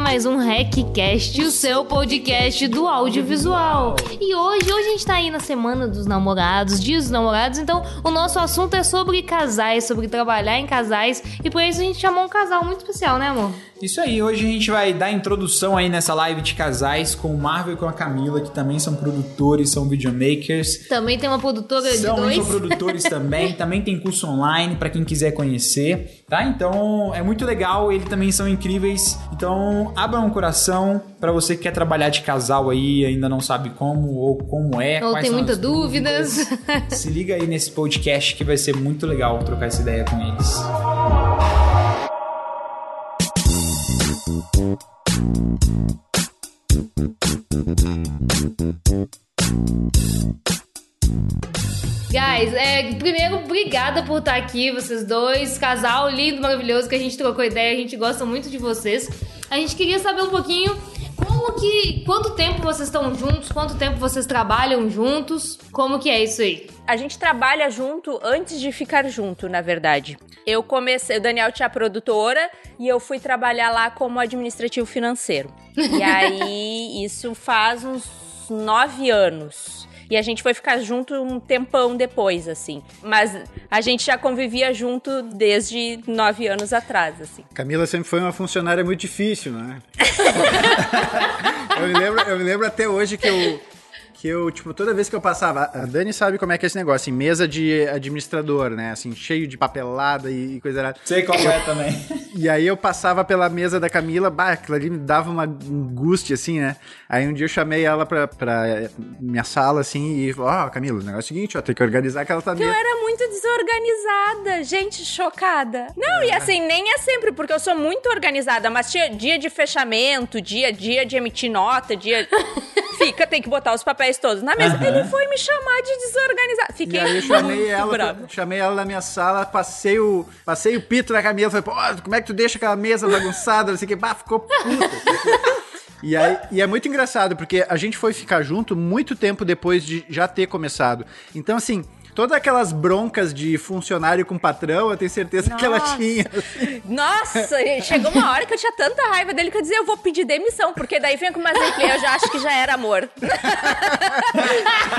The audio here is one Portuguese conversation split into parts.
mais um RecCast, o seu podcast do audiovisual. E hoje, hoje a gente tá aí na semana dos namorados, dias dos namorados, então o nosso assunto é sobre casais, sobre trabalhar em casais, e por isso a gente chamou um casal muito especial, né, amor? Isso aí, hoje a gente vai dar introdução aí nessa live de casais com o Marvel e com a Camila, que também são produtores, são videomakers. Também tem uma produtora são de dois. São produtores também, também tem curso online para quem quiser conhecer, tá? Então é muito legal, eles também são incríveis. Então abra um coração para você que quer trabalhar de casal aí, ainda não sabe como ou como é. Ou tem muitas dúvidas. dúvidas. Se liga aí nesse podcast que vai ser muito legal trocar essa ideia com eles. Thank you. Guys, é, primeiro, obrigada por estar aqui, vocês dois. Casal lindo, maravilhoso, que a gente trocou ideia, a gente gosta muito de vocês. A gente queria saber um pouquinho como que. Quanto tempo vocês estão juntos? Quanto tempo vocês trabalham juntos? Como que é isso aí? A gente trabalha junto antes de ficar junto, na verdade. Eu comecei, o Daniel tinha produtora e eu fui trabalhar lá como administrativo financeiro. E aí, isso faz uns nove anos. E a gente foi ficar junto um tempão depois, assim. Mas a gente já convivia junto desde nove anos atrás, assim. Camila sempre foi uma funcionária muito difícil, né? eu, me lembro, eu me lembro até hoje que eu que eu, tipo, toda vez que eu passava, a Dani sabe como é que é esse negócio, assim, mesa de administrador, né, assim, cheio de papelada e, coisa errada. Sei qual é também. E aí eu passava pela mesa da Camila, bah, aquilo ali me dava uma angústia, assim, né, aí um dia eu chamei ela pra, pra minha sala, assim, e ó, oh, Camila, o negócio é o seguinte, ó, tem que organizar aquela tua mesa. Eu era muito desorganizada, gente, chocada. Não, é. e assim, nem é sempre, porque eu sou muito organizada, mas tinha dia de fechamento, dia, dia de emitir nota, dia... Fica, tem que botar os papéis todos na mesa. Uhum. Ele foi me chamar de desorganizado. Fiquei e aí eu chamei ela, bravo. chamei ela na minha sala, passei o, passei o pito na Camila, falei, pô, como é que tu deixa aquela mesa bagunçada? Não sei o que, bah, ficou puta. E, aí, e é muito engraçado, porque a gente foi ficar junto muito tempo depois de já ter começado. Então, assim, todas aquelas broncas de funcionário com patrão, eu tenho certeza Nossa. que ela tinha. Assim. Nossa, chegou uma hora que eu tinha tanta raiva dele que eu dizia, eu vou pedir demissão, porque daí vem com umas implicâncias, eu já acho que já era amor.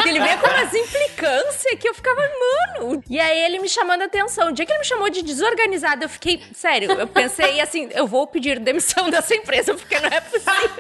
ele veio com umas implicâncias que eu ficava, mano. E aí ele me chamando a atenção. O dia que ele me chamou de desorganizado, eu fiquei, sério, eu pensei assim, eu vou pedir demissão dessa empresa, porque não é possível.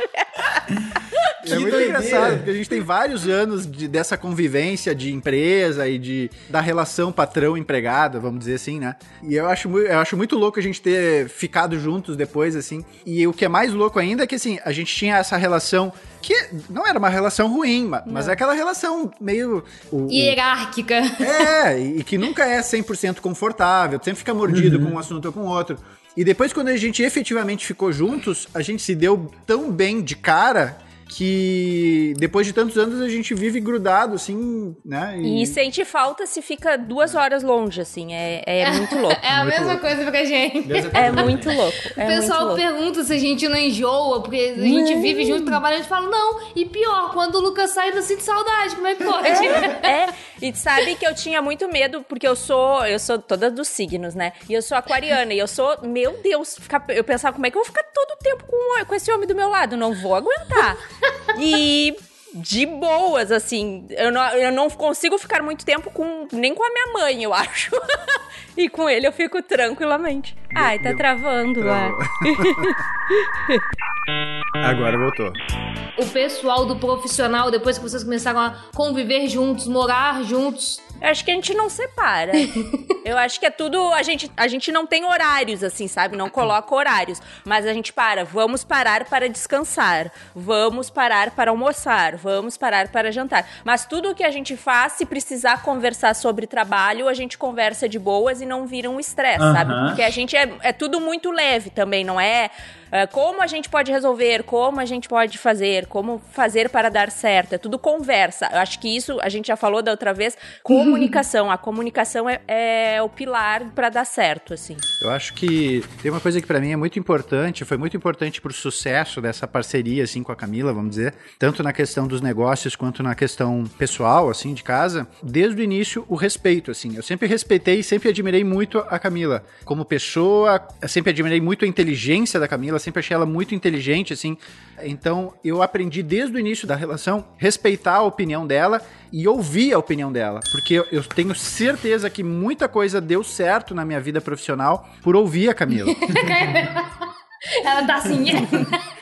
é muito engraçado, porque a gente tem vários anos de, dessa convivência de empresa e de da relação patrão-empregada, vamos dizer assim, né? E eu acho, eu acho muito louco a gente ter ficado juntos depois, assim. E o que é mais louco ainda é que, assim, a gente tinha essa relação que não era uma relação ruim, mas é aquela relação meio... O, Hierárquica. É, e que nunca é 100% confortável, sempre fica mordido uhum. com um assunto ou com outro. E depois, quando a gente efetivamente ficou juntos, a gente se deu tão bem de cara que depois de tantos anos a gente vive grudado, assim, né? E, e sente falta se fica duas horas longe, assim. É, é muito louco. é a muito mesma louco. coisa pra gente. É muito louco. É o pessoal louco. pergunta se a gente não enjoa, porque a gente não. vive junto, trabalha, a gente fala, não. E pior, quando o Lucas sai, eu sinto saudade. Como é que pode? É, é. E sabe que eu tinha muito medo, porque eu sou, eu sou toda dos signos, né? E eu sou aquariana, e eu sou, meu Deus, ficar, eu pensava, como é que eu vou ficar todo o tempo com, com esse homem do meu lado? Não vou aguentar. E de boas, assim. Eu não, eu não consigo ficar muito tempo com nem com a minha mãe, eu acho. e com ele eu fico tranquilamente. Ai, tá travando lá. Agora voltou. O pessoal do profissional, depois que vocês começaram a conviver juntos, morar juntos, eu acho que a gente não separa. eu acho que é tudo. A gente, a gente não tem horários, assim, sabe? Não coloca horários. Mas a gente para. Vamos parar para descansar. Vamos parar para almoçar. Vamos parar para jantar. Mas tudo que a gente faz, se precisar conversar sobre trabalho, a gente conversa de boas e não vira um estresse, uhum. sabe? Porque a gente é, é tudo muito leve também, não é? Uh, como a gente pode resolver, como a gente pode fazer, como fazer para dar certo. É tudo conversa. Eu acho que isso a gente já falou da outra vez. Comunicação. A comunicação é, é o pilar para dar certo, assim. Eu acho que tem uma coisa que para mim é muito importante, foi muito importante pro sucesso dessa parceria, assim, com a Camila, vamos dizer, tanto na questão dos negócios quanto na questão pessoal, assim, de casa. Desde o início, o respeito, assim. Eu sempre respeitei e sempre admirei muito a Camila como pessoa, sempre admirei muito a inteligência da Camila, sempre achei ela muito inteligente, assim. Então, eu aprendi desde o início da relação respeitar a opinião dela e ouvir a opinião dela, porque eu- eu tenho certeza que muita coisa deu certo na minha vida profissional por ouvir a Camila. Ela tá assim.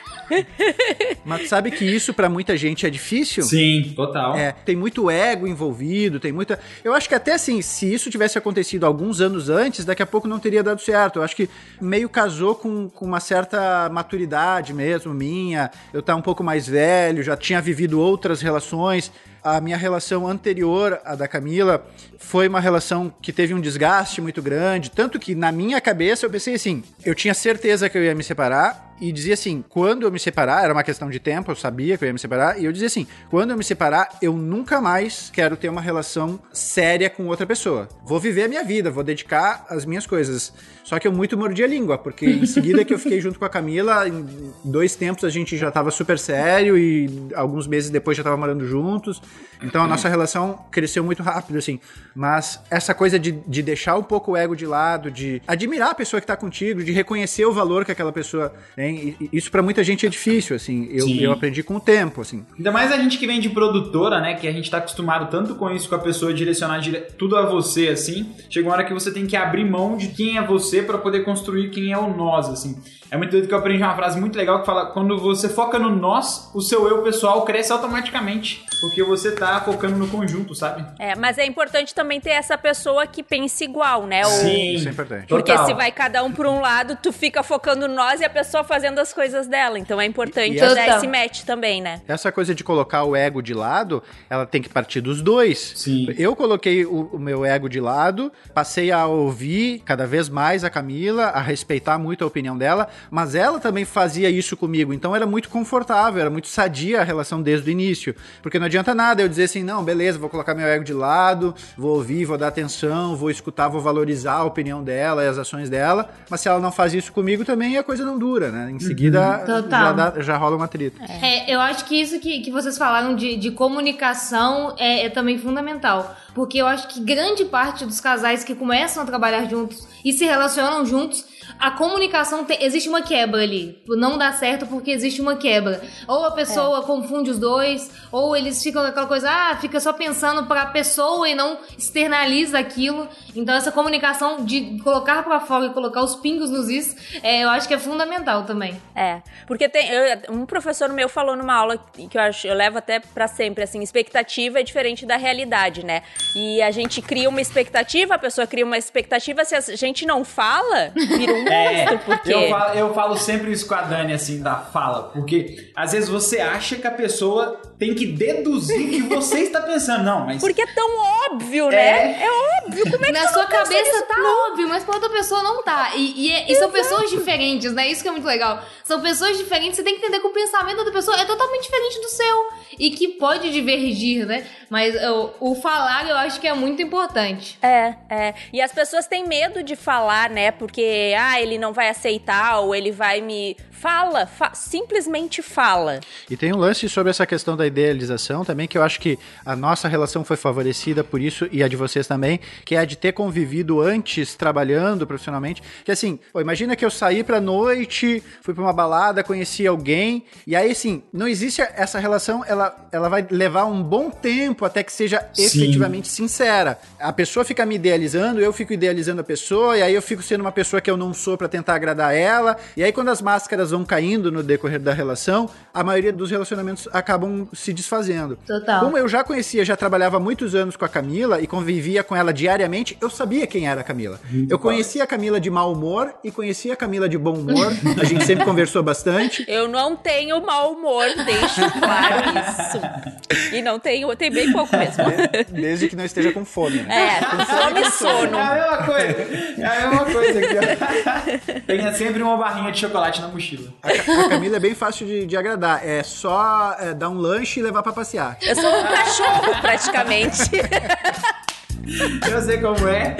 Mas sabe que isso pra muita gente é difícil? Sim, total. É, tem muito ego envolvido, tem muita. Eu acho que até assim, se isso tivesse acontecido alguns anos antes, daqui a pouco não teria dado certo. Eu acho que meio casou com, com uma certa maturidade mesmo, minha. Eu tá um pouco mais velho, já tinha vivido outras relações. A minha relação anterior à da Camila foi uma relação que teve um desgaste muito grande. Tanto que na minha cabeça eu pensei assim: eu tinha certeza que eu ia me separar. E dizia assim: quando eu me separar, era uma questão de tempo, eu sabia que eu ia me separar. E eu dizia assim: quando eu me separar, eu nunca mais quero ter uma relação séria com outra pessoa. Vou viver a minha vida, vou dedicar as minhas coisas. Só que eu muito mordi a língua, porque em seguida que eu fiquei junto com a Camila, em dois tempos a gente já tava super sério e alguns meses depois já tava morando juntos. Então a nossa relação cresceu muito rápido, assim. Mas essa coisa de, de deixar um pouco o ego de lado, de admirar a pessoa que tá contigo, de reconhecer o valor que aquela pessoa tem, e- e isso pra muita gente é difícil, assim. Eu, Sim. eu aprendi com o tempo, assim. Ainda mais a gente que vem de produtora, né? Que a gente tá acostumado tanto com isso, com a pessoa direcionar dire- tudo a você, assim. Chega uma hora que você tem que abrir mão de quem é você pra poder construir quem é o nós, assim. É muito doido que eu aprendi uma frase muito legal que fala: quando você foca no nós, o seu eu pessoal cresce automaticamente. Porque você tá focando no conjunto, sabe? É, mas é importante também ter essa pessoa que pense igual, né? O- Sim. Isso é importante. Porque Total. se vai cada um por um lado, tu fica focando no nós e a pessoa fazendo as coisas dela. Então é importante E- e dar essa- esse match também, né? Essa coisa de colocar o ego de lado, ela tem que partir dos dois. Sim. Eu coloquei o, o meu ego de lado, passei a ouvir cada vez mais a Camila, a respeitar muito a opinião dela, mas ela também fazia isso comigo, então era muito confortável, era muito sadia a relação desde o início. Porque não adianta nada eu dizer assim, não, beleza, vou colocar meu ego de lado, vou ouvir, vou dar atenção, vou escutar, vou valorizar a opinião dela e as ações dela, mas se ela não faz isso comigo também, a coisa não dura, né? Em seguida Total. já, dá- já rola uma treta. É, eu acho que isso que, que vocês falaram de, de comunicação é, é também fundamental. Porque eu acho que grande parte dos casais que começam a trabalhar juntos e se relacionam juntos, a comunicação tem, existe uma quebra ali. Não dá certo porque existe uma quebra. Ou a pessoa confunde os dois, ou eles ficam com aquela coisa, ah, fica só pensando pra pessoa e não externaliza aquilo. Então essa comunicação de colocar pra fora e colocar os pingos nos is, é, eu acho que é fundamental também. É, porque tem eu- um professor meu falou numa aula que eu acho, eu levo até pra sempre assim, expectativa é diferente da realidade, né? E a gente cria uma expectativa, a pessoa cria uma expectativa, se a gente não fala, vira um monstro, porque É, eu falo, eu falo sempre isso com a Dani, assim, da fala, porque às vezes você acha que a pessoa tem que deduzir o que você está pensando. Não, mas. porque é tão óbvio, né? É, óbvio, como é que Na sua não cabeça nisso? tá óbvio, mas pra outra pessoa não tá. E, e, é- e são pessoas diferentes, né? Isso que é muito legal. São pessoas diferentes, você tem que entender que o pensamento da pessoa é totalmente diferente do seu. E que pode divergir, né? Mas o, o falar eu acho que é muito importante. É, é. E as pessoas têm medo de falar, né? Porque, ah, ele não vai aceitar ou ele vai me. Fala, fa- simplesmente fala. E tem um lance sobre essa questão da idealização também, que eu acho que a nossa relação foi favorecida por isso, e a de vocês também, que é a de ter convivido antes, trabalhando profissionalmente. Que assim, pô, imagina que eu saí pra noite, fui pra uma balada, conheci alguém, e aí assim, não existe essa relação, ela, ela vai levar um bom tempo até que seja Sim. efetivamente sincera. A pessoa fica me idealizando, eu fico idealizando a pessoa, e aí eu fico sendo uma pessoa que eu não sou pra tentar agradar ela, e aí quando as máscaras vão caindo no decorrer da relação, a maioria dos relacionamentos acabam se desfazendo. Total. Como eu já conhecia, já trabalhava há muitos anos com a Camila e convivia com ela diariamente, eu sabia quem era a Camila. Eu conhecia a Camila de mau humor e conhecia a Camila de bom humor, a gente sempre conversou bastante. Eu não tenho mau humor, deixo claro isso. E não eu tenho bem pouco mesmo. Desde que não esteja com fome, né? É, com fome e sono. É a mesma coisa. É a mesma coisa aqui, ó. Tenha sempre uma barrinha de chocolate na mochila. A, a Camila é bem fácil de, de agradar. É só é, dar um lanche e levar pra passear. Eu sou um cachorro, praticamente. Eu sei como é.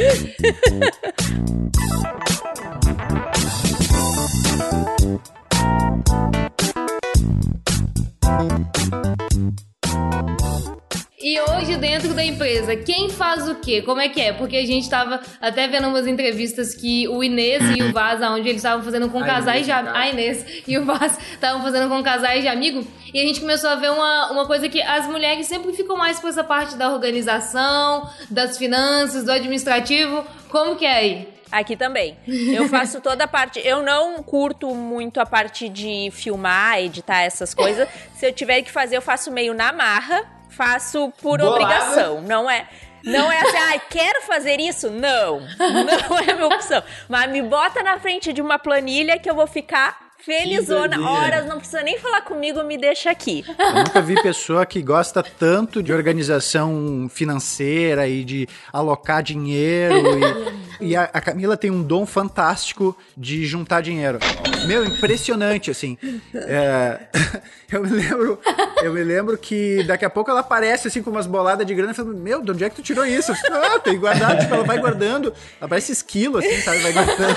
E hoje, dentro da empresa, quem faz o quê? Como é que é? Porque a gente tava até vendo umas entrevistas que o Inês e o Vaz, onde eles estavam fazendo com casais de no am- caso. A Inês e o Vaz estavam fazendo com casais de amigo. E a gente começou a ver uma, uma coisa que as mulheres sempre ficam mais com essa parte da organização, das finanças, do administrativo. Como que é aí? Aqui também. Eu faço toda a parte. Eu não curto muito a parte de filmar, editar essas coisas. Se eu tiver que fazer, eu faço meio na marra. Faço por Bolada. obrigação. Não é. Não é assim, ah, quero fazer isso? Não. Não é a minha opção. Mas me bota na frente de uma planilha que eu vou ficar felizona. Horas, não precisa nem falar comigo, me deixa aqui. Eu nunca vi pessoa que gosta tanto de organização financeira e de alocar dinheiro. E, e a, a Camila tem um dom fantástico de juntar dinheiro. Meu, impressionante, assim. É, eu, me lembro, eu me lembro que daqui a pouco ela aparece assim com umas boladas de grana e fala: Meu, de onde é que tu tirou isso? Eu ah, tem guardado. Tipo, ela vai guardando. Ela parece esquilo, assim, sabe? Vai guardando.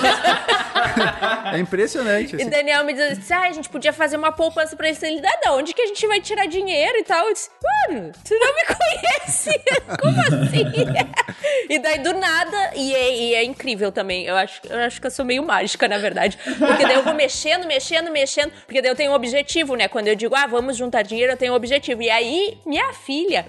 É impressionante. E Assim. Daniel me disse, ah, a gente podia fazer uma poupança pra isso. Ele, "Ah, da onde que a gente vai tirar dinheiro e tal? Eu disse, mano, tu não me conhece? Como assim? e daí, do nada, e é, e é incrível também. Eu acho, eu acho que eu sou meio mágica, na verdade. Porque daí eu vou mexendo, mexendo, mexendo. Porque daí eu tenho um objetivo, né? Quando eu digo, ah, vamos juntar dinheiro, eu tenho um objetivo. E aí, minha filha,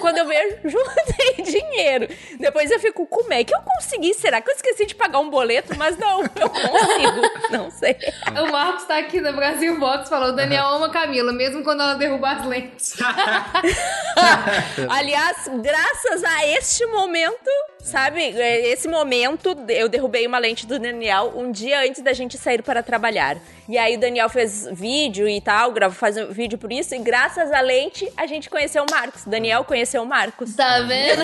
quando eu vejo, juntei dinheiro. Depois eu fico, como é que eu consegui? Será que eu esqueci de pagar um boleto? Mas não, eu consigo. Não sei. O Marcos tá aqui da Brasil Box falou: Daniel ama Camila, mesmo quando ela derruba as lentes. Aliás, graças a este momento, sabe? é, Esse momento, eu derrubei uma lente do Daniel um dia antes da gente sair para trabalhar. E aí o Daniel fez vídeo e tal, gravou, faz um vídeo por isso, e graças à lente a gente conheceu o Marcos. Daniel conheceu o Marcos. Tá vendo?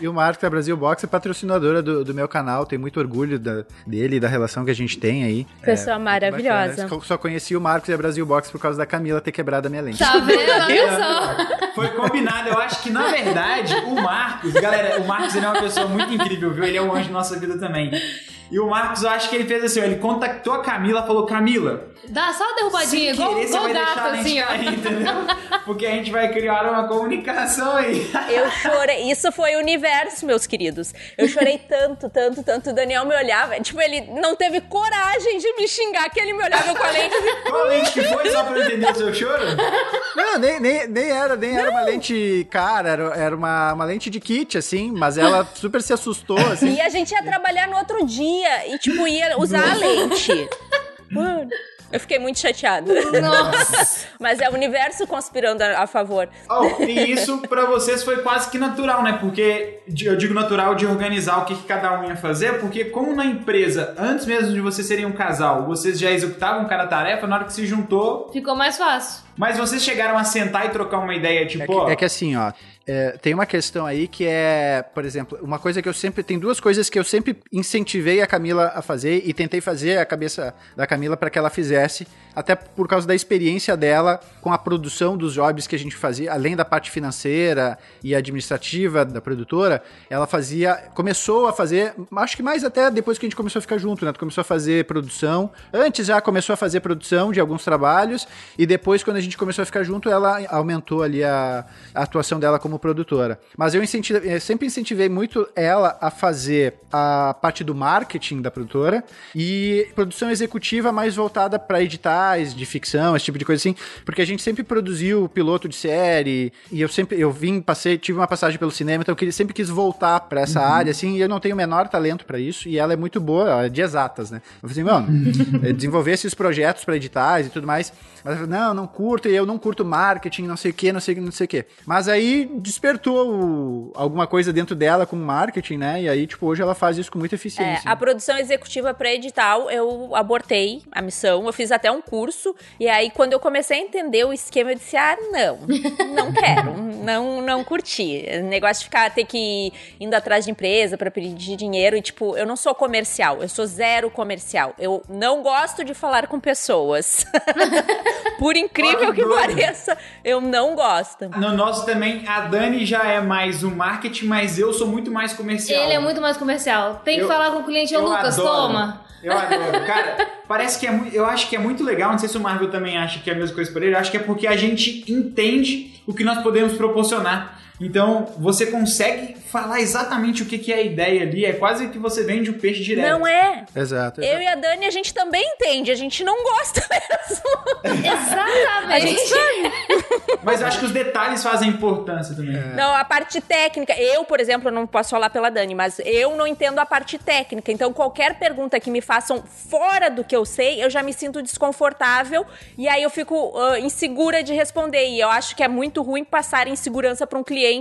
E, o Marcos da Brasil Box é patrocinadora do, do meu canal, tenho muito orgulho da- dele e da relação que a gente tem aí. Pessoa É, maravilhosa. bacana. Só conheci o Marcos e a Brasil Box por causa da Camila ter quebrado a minha lente. Tá vendo? Olha só. Foi combinado. Eu acho que, na verdade, o Marcos, galera, o Marcos ele é uma pessoa muito incrível, viu? Ele é um anjo da nossa vida também. E o Marcos, eu acho que ele fez assim, ó, ele contactou a Camila falou, Camila, Dá só uma derrubadinha, igual, querer igual vai gato, a assim, ó. cair? Porque a gente vai criar uma comunicação aí. Eu chorei. Isso foi o universo, meus queridos. Eu chorei tanto, tanto, tanto. O Daniel me olhava. Tipo, ele não teve coragem de me xingar, que ele me olhava com a lente. Qual lente que foi, só pra eu entender o seu choro? Não, nem, nem, nem era, nem era uma lente cara, era, era uma, uma lente de kit, assim, mas ela super se assustou, assim. E a gente ia trabalhar no outro dia e, tipo, ia usar a lente. Mano, eu fiquei muito chateada. Nossa. Mas é o universo conspirando a, a favor. Oh, e isso pra vocês foi quase que natural, né? Porque eu digo natural de organizar o que, que cada um ia fazer, porque como na empresa, antes mesmo de vocês serem um casal, vocês já executavam cada tarefa, na hora que se juntou, Ficou mais fácil. mas vocês chegaram a sentar e trocar uma ideia, tipo, É que, ó, é que assim, ó, é, tem uma questão aí que é, por exemplo, uma coisa que eu sempre. Tem duas coisas que eu sempre incentivei a Camila a fazer e tentei fazer a cabeça da Camila para que ela fizesse, até por causa da experiência dela com a produção dos jobs que a gente fazia, além da parte financeira e administrativa da produtora, ela fazia. Começou a fazer, acho que mais até depois que a gente começou a ficar junto, né? Começou a fazer produção. Antes já começou a fazer produção de alguns trabalhos, e depois, quando a gente começou a ficar junto, ela aumentou ali a, a atuação dela como produtora. Mas eu, eu sempre incentivei muito ela a fazer a parte do marketing da produtora e produção executiva mais voltada para editais de ficção, esse tipo de coisa assim, porque a gente sempre produziu piloto de série e eu sempre eu vim, passei, tive uma passagem pelo cinema, então eu sempre quis voltar para essa área assim, e eu não tenho o menor talento para isso e ela é muito boa, ela é de exatas, né? Eu falei assim, mano, é, desenvolver esses projetos para editais e tudo mais. Mas ela falou, não, não curto, e eu não curto marketing, não sei o que, não sei, não sei o que. Mas aí despertou o- alguma coisa dentro dela com marketing, né? E aí, tipo, hoje ela faz isso com muita É, eficiência. a produção executiva para edital, eu abortei a missão, eu fiz até um curso, e aí quando eu comecei a entender o esquema, eu disse, ah, não, não quero, não, não curti. O negócio de ficar, ter que ir indo atrás de empresa para pedir dinheiro, e tipo, eu não sou comercial, eu sou zero comercial, eu não gosto de falar com pessoas. Por incrível que pareça, eu não gosto. No nosso também, a Dani já é mais o marketing, mas eu sou muito mais comercial. Ele é muito mais comercial. Tem que Eu- falar com o cliente, ô Lucas, adoro. toma. Eu adoro. Cara, parece que é muito. Eu acho que é muito legal. Não sei se o Marvel também acha que é a mesma coisa para ele. Eu acho que é porque a gente entende o que nós podemos proporcionar. Então, você consegue falar exatamente o que que é a ideia ali. É quase que você vende o peixe direto. Não é. Exato. Eu e a Dani, a gente também entende. A gente não gosta mesmo. A gente Exatamente. Mas eu acho que os detalhes fazem importância também. Não, a parte técnica. Eu, por exemplo, não posso falar pela Dani, mas eu não entendo a parte técnica. Então, qualquer pergunta que me façam fora do que eu sei, eu já me sinto desconfortável e aí eu fico ah, insegura de responder. E eu acho que é muito ruim passar insegurança para um cliente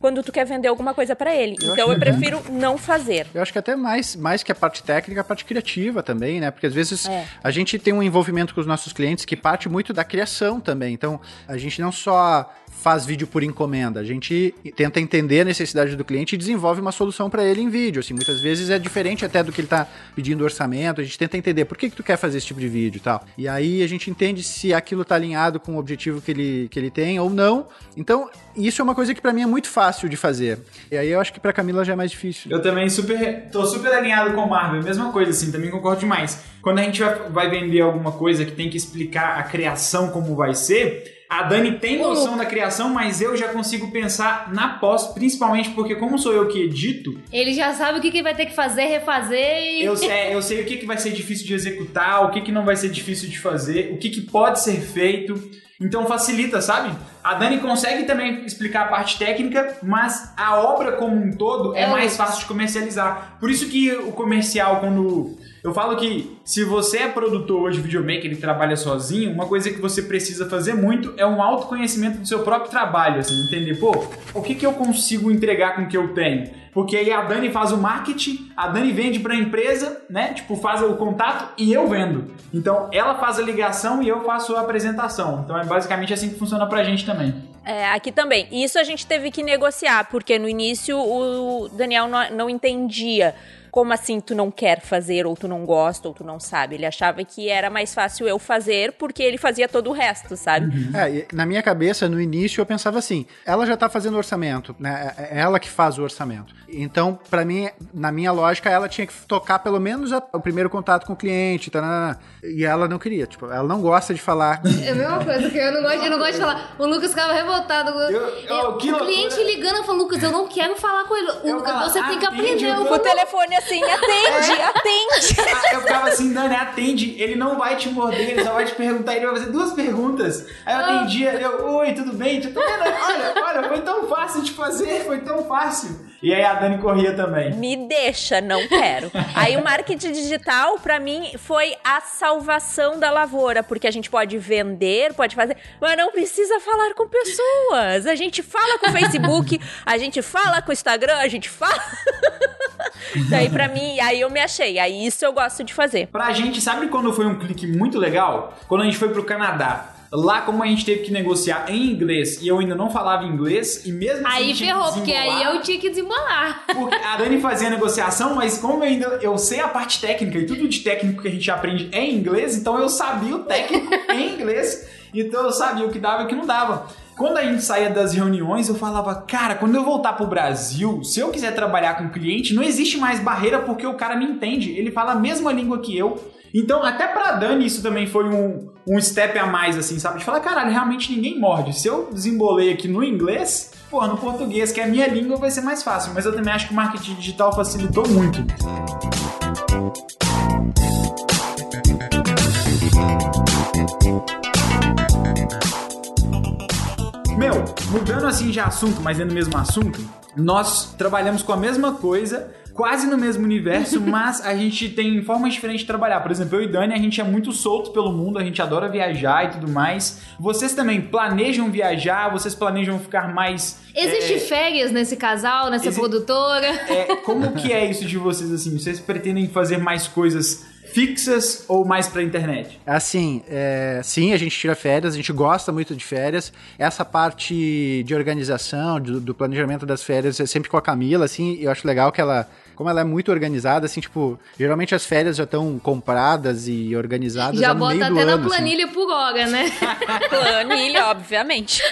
quando tu quer vender alguma coisa para ele. Eu então, eu prefiro não fazer. Eu acho que até mais, mais que a parte técnica, a parte criativa também, né? Porque às vezes É. a gente tem um envolvimento com os nossos clientes que parte muito da criação também. Então, a gente não só faz vídeo por encomenda, a gente tenta entender a necessidade do cliente e desenvolve uma solução para ele em vídeo. Assim, muitas vezes é diferente até do que ele tá pedindo orçamento, a gente tenta entender por que, que tu quer fazer esse tipo de vídeo e tal. E aí a gente entende se aquilo tá alinhado com o objetivo que ele, que ele tem ou não. Então, isso é uma coisa que para mim é muito fácil de fazer. E aí eu acho que para Camila já é mais difícil. Eu também super, tô super alinhado com o Marvel, mesma coisa assim, também concordo demais. Quando a gente vai vender alguma coisa que tem que explicar a criação como vai ser, a Dani tem noção da criação, mas eu já consigo pensar na pós, principalmente porque como sou eu que edito, Ele já sabe o que, que vai ter que fazer, refazer e. eu, é, eu sei o que, que vai ser difícil de executar, o que, que não vai ser difícil de fazer, o que, que pode ser feito. Então facilita, sabe? A Dani consegue também explicar a parte técnica, mas a obra como um todo é É mais fácil de comercializar. Por isso que o comercial, quando. Eu falo que se você é produtor de videomaker e trabalha sozinho, uma coisa que você precisa fazer muito é um autoconhecimento do seu próprio trabalho, assim, entender, pô, o que, que eu consigo entregar com o que eu tenho? Porque aí a Dani faz o marketing, a Dani vende pra empresa, né? Tipo, faz o contato e eu vendo. Então, ela faz a ligação e eu faço a apresentação. Então, é basicamente assim que funciona pra gente também. É, aqui também. Isso a gente teve que negociar, porque no início o Daniel não, não entendia. Como assim tu não quer fazer, ou tu não gosta, ou tu não sabe? Ele achava que era mais fácil eu fazer, porque ele fazia todo o resto, sabe? É, e na minha cabeça, no início, eu pensava assim: ela já tá fazendo orçamento, né? É ela que faz o orçamento. Então, pra mim, na minha lógica, ela tinha que tocar pelo menos a- o primeiro contato com o cliente, tá, e ela não queria, tipo, ela não gosta de falar. É a mesma coisa, que eu não gosto, eu não gosto de falar. O Lucas ficava revoltado. Eu- eu- que o loucura. cliente ligando e falando, Lucas, eu não quero falar com ele. O Eu Lucas, você tem que atende aprender. o Eu O telefone assim, atende, atende. Ah, Eu ficava assim, Dani, atende, ele não vai te morder, ele só vai te perguntar, ele vai fazer duas perguntas. Aí eu atendia, eu, oi, tudo bem? Tudo bem? Olha, olha, foi tão fácil de fazer, foi tão fácil. E aí a Dani corria também. Me deixa, não quero. Aí o marketing digital, pra mim, foi a salvação da lavoura, porque a gente pode vender, pode fazer, mas não precisa falar com pessoas. A gente fala com o Facebook, a gente fala com o Instagram, a gente fala. Daí pra mim, aí eu me achei. Aí isso eu gosto de fazer. Pra gente, sabe quando foi um clique muito legal? Quando a gente foi pro Canadá. Lá, como a gente teve que negociar em inglês e eu ainda não falava inglês, e mesmo assim. Aí ferrou, porque aí eu tinha que desembolar. Porque a Dani fazia a negociação, mas como eu ainda eu sei a parte técnica e tudo de técnico que a gente aprende é em inglês, então eu sabia o técnico em inglês, então eu sabia o que dava e o que não dava. Quando a gente saía das reuniões, eu falava, cara, quando eu voltar pro Brasil, se eu quiser trabalhar com cliente, não existe mais barreira porque o cara me entende, ele fala a mesma língua que eu. Então, até pra Dani, isso também foi um, um step a mais, assim, sabe? De falar, caralho, realmente ninguém morde. Se eu desembolei aqui no inglês, pô, no português, que é a minha língua, vai ser mais fácil. Mas eu também acho que o marketing digital facilitou muito. Meu, mudando assim de assunto, mas é no mesmo assunto, nós trabalhamos com a mesma coisa, quase no mesmo universo, mas a gente tem formas diferentes de trabalhar. Por exemplo, eu e Dani, a gente é muito solto pelo mundo, a gente adora viajar e tudo mais. Vocês também planejam viajar, vocês planejam ficar mais. Existe férias nesse casal, nessa Exi- produtora? É, como que é isso de vocês assim? Vocês pretendem fazer mais coisas fixas ou mais pra internet? Assim, é, sim, a gente tira férias, a gente gosta muito de férias. Essa parte de organização, do, do planejamento das férias é sempre com a Camila, assim, eu acho legal que ela, como ela é muito organizada, assim, tipo, geralmente as férias já estão compradas e organizadas Já no bota meio do até ano, na assim. planilha por hora, né? Planilha, obviamente.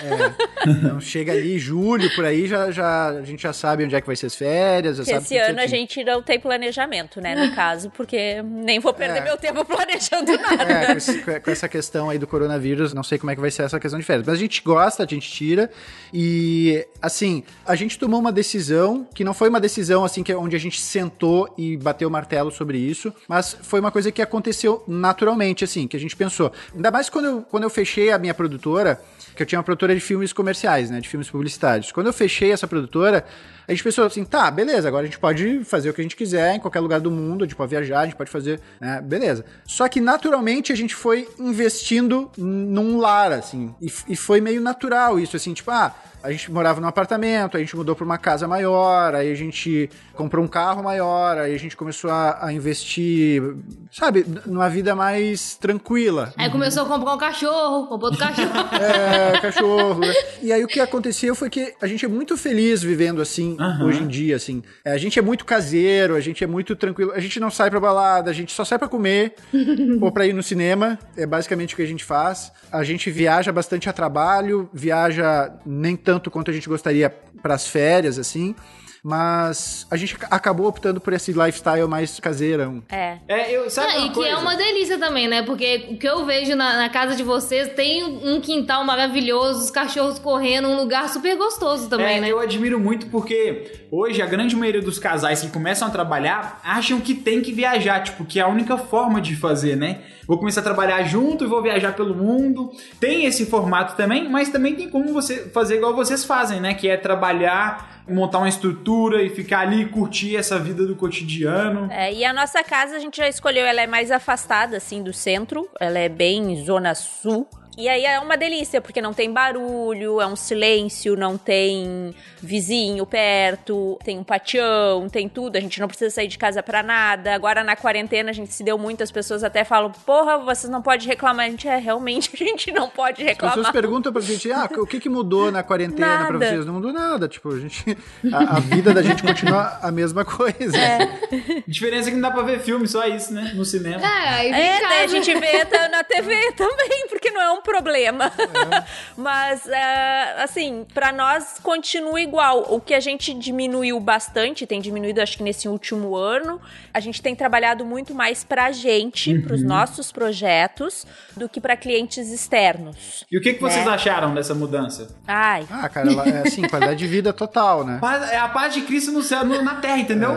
Então chega ali julho, por aí, já, já, a gente já sabe onde é que vai ser as férias, já esse ano a gente não tem planejamento, né? No caso, porque nem vou perder É. meu tempo planejando nada. É, com, esse- com essa questão aí do coronavírus, não sei como é que vai ser essa questão de férias. Mas a gente gosta, a gente tira. E, assim, a gente tomou uma decisão que não foi uma decisão, assim, que é onde a gente sentou e bateu o martelo sobre isso, mas foi uma coisa que aconteceu naturalmente, assim, que a gente pensou. Ainda mais quando eu, quando eu fechei a minha produtora, que eu tinha uma produtora de filmes comerciais, né, de filmes publicitários. Quando eu fechei essa produtora, a gente pensou assim, tá, beleza, agora a gente pode fazer o que a gente quiser em qualquer lugar do mundo, a gente pode viajar, a gente pode fazer, né, beleza. Só que naturalmente a gente foi investindo num lar, assim, e, e foi meio natural isso, assim, tipo, ah, a gente morava num apartamento, a gente mudou pra uma casa maior, aí a gente comprou um carro maior, aí a gente começou a, a investir, sabe, numa vida mais tranquila. Aí começou a comprar um cachorro, comprou outro cachorro. É, cachorro. né? E aí o que aconteceu foi que a gente é muito feliz vivendo assim, hoje em dia, assim. É, a gente é muito caseiro, a gente é muito tranquilo. A gente não sai pra balada, a gente só sai pra comer ou pra ir no cinema. É basicamente o que a gente faz. A gente viaja bastante a trabalho, viaja nem tanto quanto a gente gostaria pras férias, assim. Mas a gente acabou optando por esse lifestyle mais caseirão. É. É, eu, sabe Ah, uma e que coisa? é uma delícia também, né? Porque o que eu vejo na, na casa de vocês tem um quintal maravilhoso, os cachorros correndo, um lugar super gostoso também, É, né? eu admiro muito porque hoje a grande maioria dos casais que começam a trabalhar acham que tem que viajar, tipo, que é a única forma de fazer, né? Vou começar a trabalhar junto e vou viajar pelo mundo. Tem esse formato também, mas também tem como você fazer igual vocês fazem, né? Que é trabalhar, montar uma estrutura e ficar ali curtir essa vida do cotidiano. É, e a nossa casa a gente já escolheu, ela é mais afastada, assim, do centro. Ela é bem zona sul. E aí é uma delícia, porque não tem barulho, é um silêncio, não tem vizinho perto, tem um patião, tem tudo. A gente não precisa sair de casa pra nada. Agora na quarentena a gente se deu muito, as pessoas até falam: porra, vocês não podem reclamar. A gente é realmente, a gente não pode As pessoas reclamar. perguntam pra gente, ah, o que que mudou na quarentena pra Nada. vocês? Não mudou nada, tipo, a gente, a, a vida da gente continua a mesma coisa. É. A diferença é que não dá pra ver filme, só isso, né? No cinema. É, vem É, daí a gente vê tá na TV também, porque não é um problema. Mas, é, assim, pra nós continua igual. O que a gente diminuiu bastante, tem diminuído acho que nesse último ano, a gente tem trabalhado muito mais pra gente, pros nossos projetos, do que pra clientes externos. E o que, que vocês Né? acharam dessa mudança? Ai, Ah, cara, ela- é assim, qualidade de vida total, né? É a paz de Cristo no céu, no- na terra, entendeu?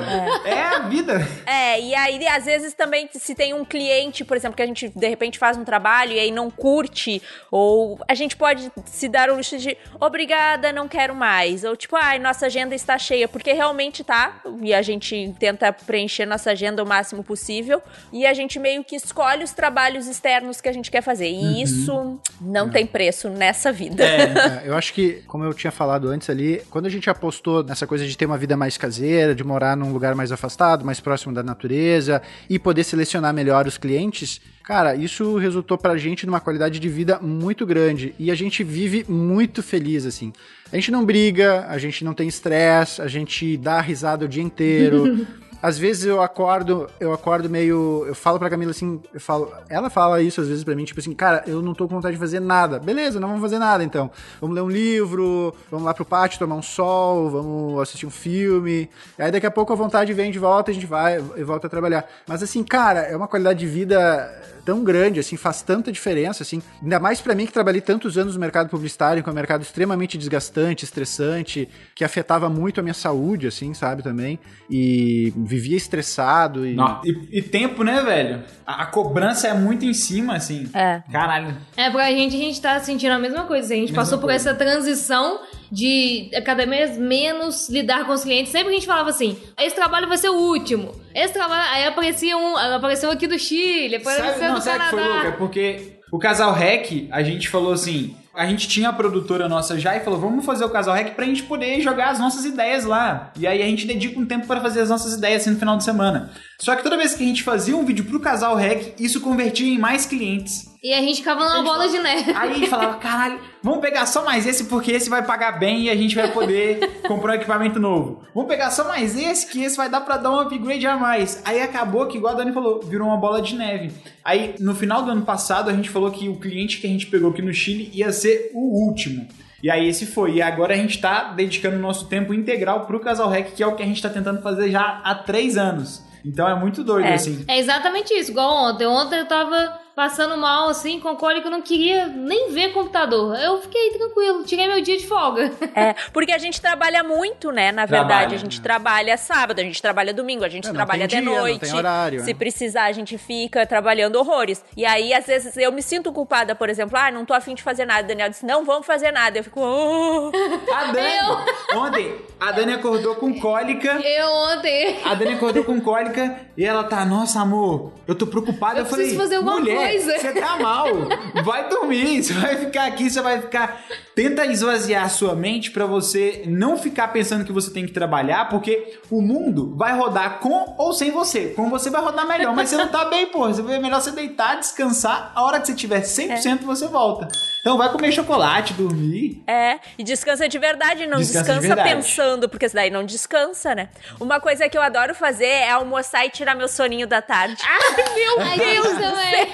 É, a vida. É, e aí às vezes também se tem um cliente, por exemplo, que a gente de repente faz um trabalho e aí não curte, ou a gente pode se dar o luxo de obrigada, não quero mais, ou tipo, ai, nossa agenda está cheia, porque realmente tá, e a gente tenta preencher nossa agenda o máximo possível, e a gente meio que escolhe os trabalhos externos que a gente quer fazer, e isso não tem preço nessa vida. É, eu acho que, como eu tinha falado antes ali, quando a gente apostou nessa coisa de ter uma vida mais caseira, de morar num lugar mais afastado, mais próximo da natureza e poder selecionar melhor os clientes, cara, isso resultou pra gente numa qualidade de vida muito grande e a gente vive muito feliz, assim. A gente não briga, a gente não tem estresse, a gente dá risada o dia inteiro. Às vezes eu acordo, eu acordo meio. Eu falo pra Camila assim, eu falo. Ela fala isso às vezes pra mim, tipo assim, cara, eu não tô com vontade de fazer nada. Beleza, não vamos fazer nada então. Vamos ler um livro, vamos lá pro pátio tomar um sol, vamos assistir um filme. Aí daqui a pouco a vontade vem de volta, a gente vai e volta a trabalhar. Mas assim, cara, é uma qualidade de vida tão grande, assim, faz tanta diferença, assim. Ainda mais pra mim que trabalhei tantos anos no mercado publicitário, que é um mercado extremamente desgastante, estressante, que afetava muito a minha saúde, assim, sabe, também. E vivia estressado e... Não, E, e tempo, né, velho? A, a cobrança é muito em cima, assim. É. Caralho. É, pra gente, a gente tá sentindo a mesma coisa. A gente Mesma passou por coisa. essa transição de cada vez menos lidar com os clientes. Sempre a gente falava assim: esse trabalho vai ser o último. Esse trabalho. Aí aparecia um, apareceu aqui do Chile, apareceu Sabe, não, do sabe o que foi louco? É Canadá. porque o Casal Rec, a gente falou assim... A gente tinha a produtora nossa já e falou, vamos fazer o Casal Rec pra gente poder jogar as nossas ideias lá. E aí a gente dedica um tempo para fazer as nossas ideias assim, no final de semana. Só que toda vez que a gente fazia um vídeo pro Casal Rec, isso convertia em mais clientes. E a gente ficava numa bola de neve. Aí falava, caralho, vamos pegar só mais esse porque esse vai pagar bem e a gente vai poder comprar um equipamento novo. Vamos pegar só mais esse que esse vai dar pra dar um upgrade a mais. Aí acabou que, igual a Dani falou, virou uma bola de neve. Aí no final do ano passado a gente falou que o cliente que a gente pegou aqui no Chile ia ser o último. E aí esse foi. E agora a gente tá dedicando o nosso tempo integral pro Casal Rec, que é o que a gente tá tentando fazer já há três anos. Então é muito doido, É. assim. É exatamente isso, igual ontem. Ontem eu tava passando mal, assim, com cólica, eu não queria nem ver computador. Eu fiquei tranquilo, tirei meu dia de folga. É, porque a gente trabalha muito, né? Na Trabalha, verdade, a gente né? trabalha sábado, a gente trabalha domingo, a gente É, trabalha de noite. tem horário, Se né? precisar, a gente fica trabalhando horrores. E aí, às vezes, eu me sinto culpada, por exemplo, ah, não tô afim de fazer nada. Daniel disse, não, vamos fazer nada. Eu fico, "Oh". A Dani, ontem, a Dani acordou com cólica. Eu ontem. A Dani acordou com cólica e ela tá, nossa, amor, eu tô preocupada. Eu Eu, falei, preciso fazer alguma mulher, coisa." você tá mal, vai dormir, você vai ficar aqui, você vai ficar... Tenta esvaziar a sua mente pra você não ficar pensando que você tem que trabalhar, porque o mundo vai rodar com ou sem você. Com você vai rodar melhor, mas você não tá bem, pô. É melhor você deitar, descansar, a hora que você tiver 100% você volta. Então vai comer chocolate, dormir. É, e descansa de verdade, não Descansa descansa, de verdade. pensando, porque daí não descansa, né? Uma coisa que eu adoro fazer é almoçar e tirar meu soninho da tarde. Ai, meu Deus também.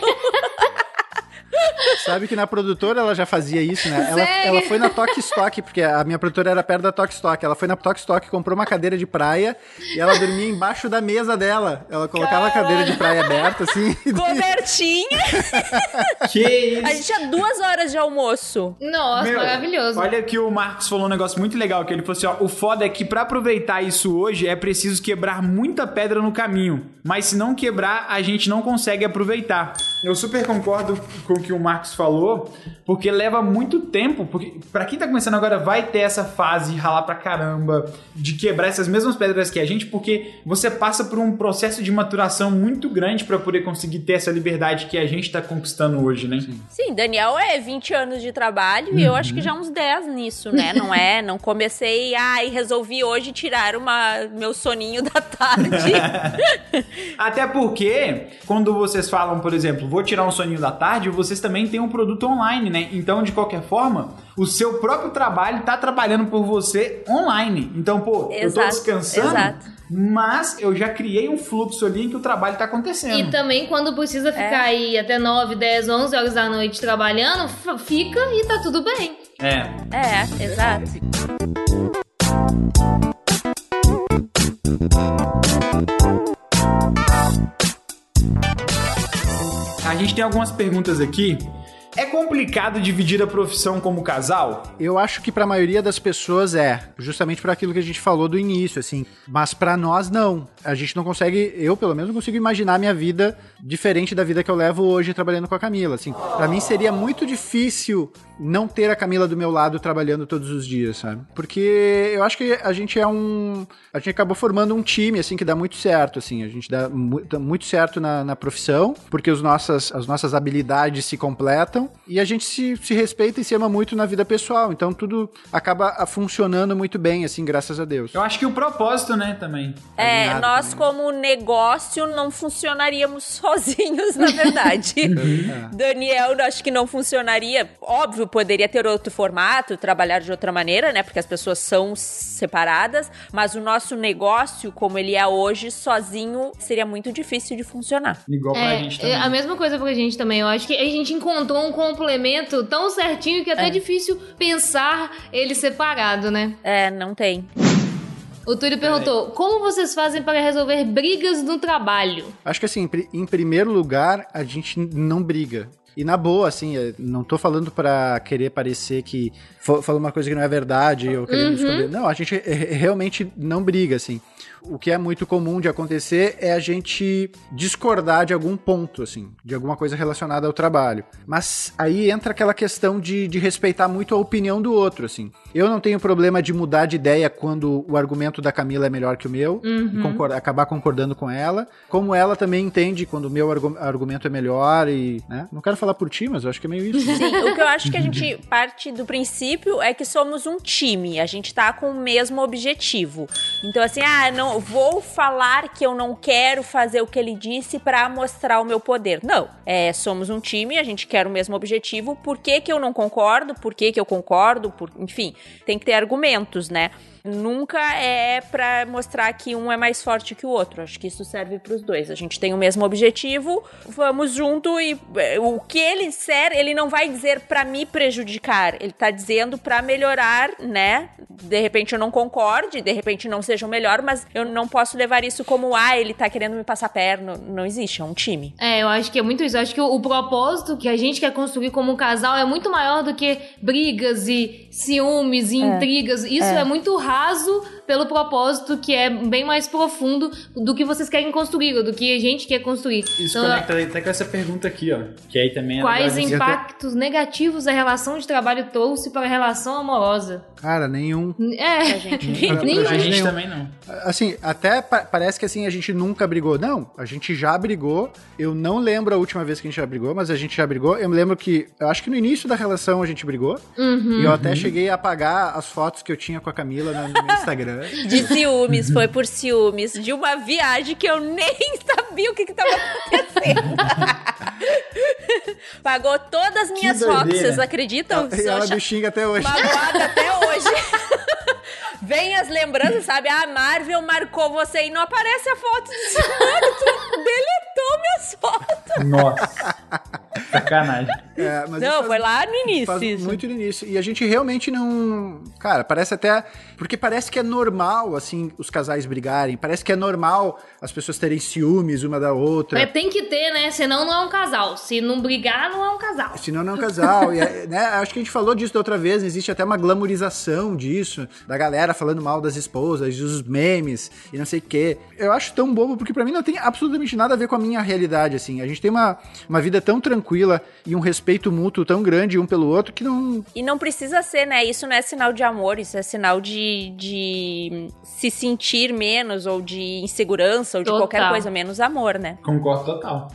Sabe que na produtora ela já fazia isso, né? Ela, ela foi na Tok Stock, porque a minha produtora era perto da Tok Stock. Ela foi na Tok Stock, comprou uma cadeira de praia e ela dormia embaixo da mesa dela. Ela colocava a cadeira de praia aberta, assim. Cobertinha. Que isso? A gente tinha duas horas de almoço. Nossa, Meu, maravilhoso. Olha que o Marcos falou um negócio muito legal, que ele falou assim, ó, o foda é que pra aproveitar isso hoje é preciso quebrar muita pedra no caminho, mas se não quebrar, a gente não consegue aproveitar. Eu super concordo com o que o Marcos falou, porque leva muito tempo, porque pra quem tá começando agora vai ter essa fase de ralar pra caramba, de quebrar essas mesmas pedras que a gente, porque você passa por um processo de maturação muito grande pra poder conseguir ter essa liberdade que a gente tá conquistando hoje, né? Sim, Daniel é 20 anos de trabalho e eu acho Uhum. que já uns 10 nisso, né? Não é? Não comecei, ai, resolvi hoje tirar uma, meu soninho da tarde. Até porque, quando vocês falam, por exemplo, vou tirar um soninho da tarde, vocês também têm um produto online, né? Então, de qualquer forma, o seu próprio trabalho tá trabalhando por você online. Então, pô, eu tô Exato, descansando, exato. mas eu já criei um fluxo ali em que o trabalho tá acontecendo. E também quando precisa ficar aí até 9, 10, 11 horas da noite trabalhando, fica e tá tudo bem. É. é, exato. Gente tem algumas perguntas aqui. É complicado dividir a profissão como casal? Eu acho que pra maioria das pessoas é, justamente por aquilo que a gente falou do início, assim. Mas pra nós não. A gente não consegue, eu pelo menos não consigo imaginar a minha vida diferente da vida que eu levo hoje trabalhando com a Camila, assim. Pra mim seria muito difícil não ter a Camila do meu lado trabalhando todos os dias, sabe? Porque eu acho que a gente é um, a gente acabou formando um time assim que dá muito certo, assim. A gente dá mu- dá muito certo na, na profissão, porque os nossas, as nossas habilidades se completam e a gente se, se respeita e se ama muito na vida pessoal. Então tudo acaba ah, funcionando muito bem, assim, graças a Deus. Eu acho que o propósito, né, também. É, Alinhado nós também. como negócio não funcionaríamos sozinhos, na verdade. Daniel, eu acho que não funcionaria. Óbvio, poderia ter outro formato, trabalhar de outra maneira, né? Porque as pessoas são separadas, mas o nosso negócio, como ele é hoje, sozinho, seria muito difícil de funcionar. Igual pra É, gente é também. a mesma coisa pra gente também. Eu acho que a gente encontrou um complemento tão certinho que é até difícil pensar ele separado, né? É, não tem. O Túlio perguntou: como vocês fazem para resolver brigas no trabalho? Acho que assim, em pri- em primeiro lugar, a gente não briga. E na boa, assim, não tô falando pra querer parecer que fa- falou uma coisa que não é verdade ou querendo esconder. Não, a gente realmente não briga, assim. O que é muito comum de acontecer é a gente discordar de algum ponto, assim, de alguma coisa relacionada ao trabalho. Mas aí entra aquela questão de, de respeitar muito a opinião do outro, assim. Eu não tenho problema de mudar de ideia quando o argumento da Camila é melhor que o meu, e concor- acabar concordando com ela. Como ela também entende quando o meu argu- argumento é melhor e, né? Não quero falar falar por ti, mas eu acho que é meio isso. Sim, o que eu acho que a gente parte do princípio é que somos um time, a gente tá com o mesmo objetivo. Então, assim, ah, não vou falar que eu não quero fazer o que ele disse para mostrar o meu poder. Não, é, somos um time, a gente quer o mesmo objetivo. Por que, que eu não concordo? Por que, que eu concordo? Por, enfim, tem que ter argumentos, né? Nunca é para mostrar que um é mais forte que o outro. Acho que isso serve para os dois. A gente tem o mesmo objetivo, vamos junto e é, o que ele disser, ele não vai dizer para me prejudicar. Ele tá dizendo para melhorar, né? De repente eu não concorde, de repente não seja o melhor, mas eu não posso levar isso como ah, ele tá querendo me passar perna. Não existe, é um time. É, eu acho que é muito isso. Eu acho que o, o propósito que a gente quer construir como um casal é muito maior do que brigas e ciúmes e é. intrigas. Isso é. é muito raso pelo propósito que é bem mais profundo do que vocês querem construir, ou do que a gente quer construir. Isso então, conecta até com essa pergunta aqui, ó. Que aí também é Quais impactos negativos a relação de trabalho trouxe para a relação amorosa? Cara, nenhum. É, a gente, nenhum. A gente também não. Assim, até pa parece que assim a gente nunca brigou. Não, a gente já brigou. Eu não lembro a última vez que a gente já brigou, mas a gente já brigou. Eu me lembro que, eu acho que no início da relação a gente brigou. Uhum. E eu até cheguei a apagar as fotos que eu tinha com a Camila no meu Instagram. De ciúmes, foi por ciúmes. De uma viagem que eu nem sabia o que estava acontecendo. Pagou todas as minhas fotos, vocês acreditam? E ela me xinga até hoje. Magoada até hoje. Vem as lembranças, sabe? A Marvel marcou você e não aparece a foto do senhor. Tu deletou minhas fotos. Nossa. Sacanagem. É, não, faz, foi lá no início. Isso. Muito no início. E a gente realmente não. Cara, parece até. Porque parece que é normal, assim, os casais brigarem. Parece que é normal as pessoas terem ciúmes uma da outra. Mas tem que ter, né? Senão não é um casal. Se não brigar, não é um casal. Senão não é um casal. e, é, né? Acho que a gente falou disso da outra vez. Existe até uma glamorização disso. Da galera falando mal das esposas, dos memes e não sei o quê. Eu acho tão bobo porque para mim não tem absolutamente nada a ver com a minha realidade, assim. A gente tem uma, uma vida tão tranquila e um respeito mútuo tão grande um pelo outro que não. E não precisa ser, né? Isso não é sinal de amor, isso é sinal de, de se sentir menos ou de insegurança ou de total. qualquer coisa, menos amor, né? Concordo total.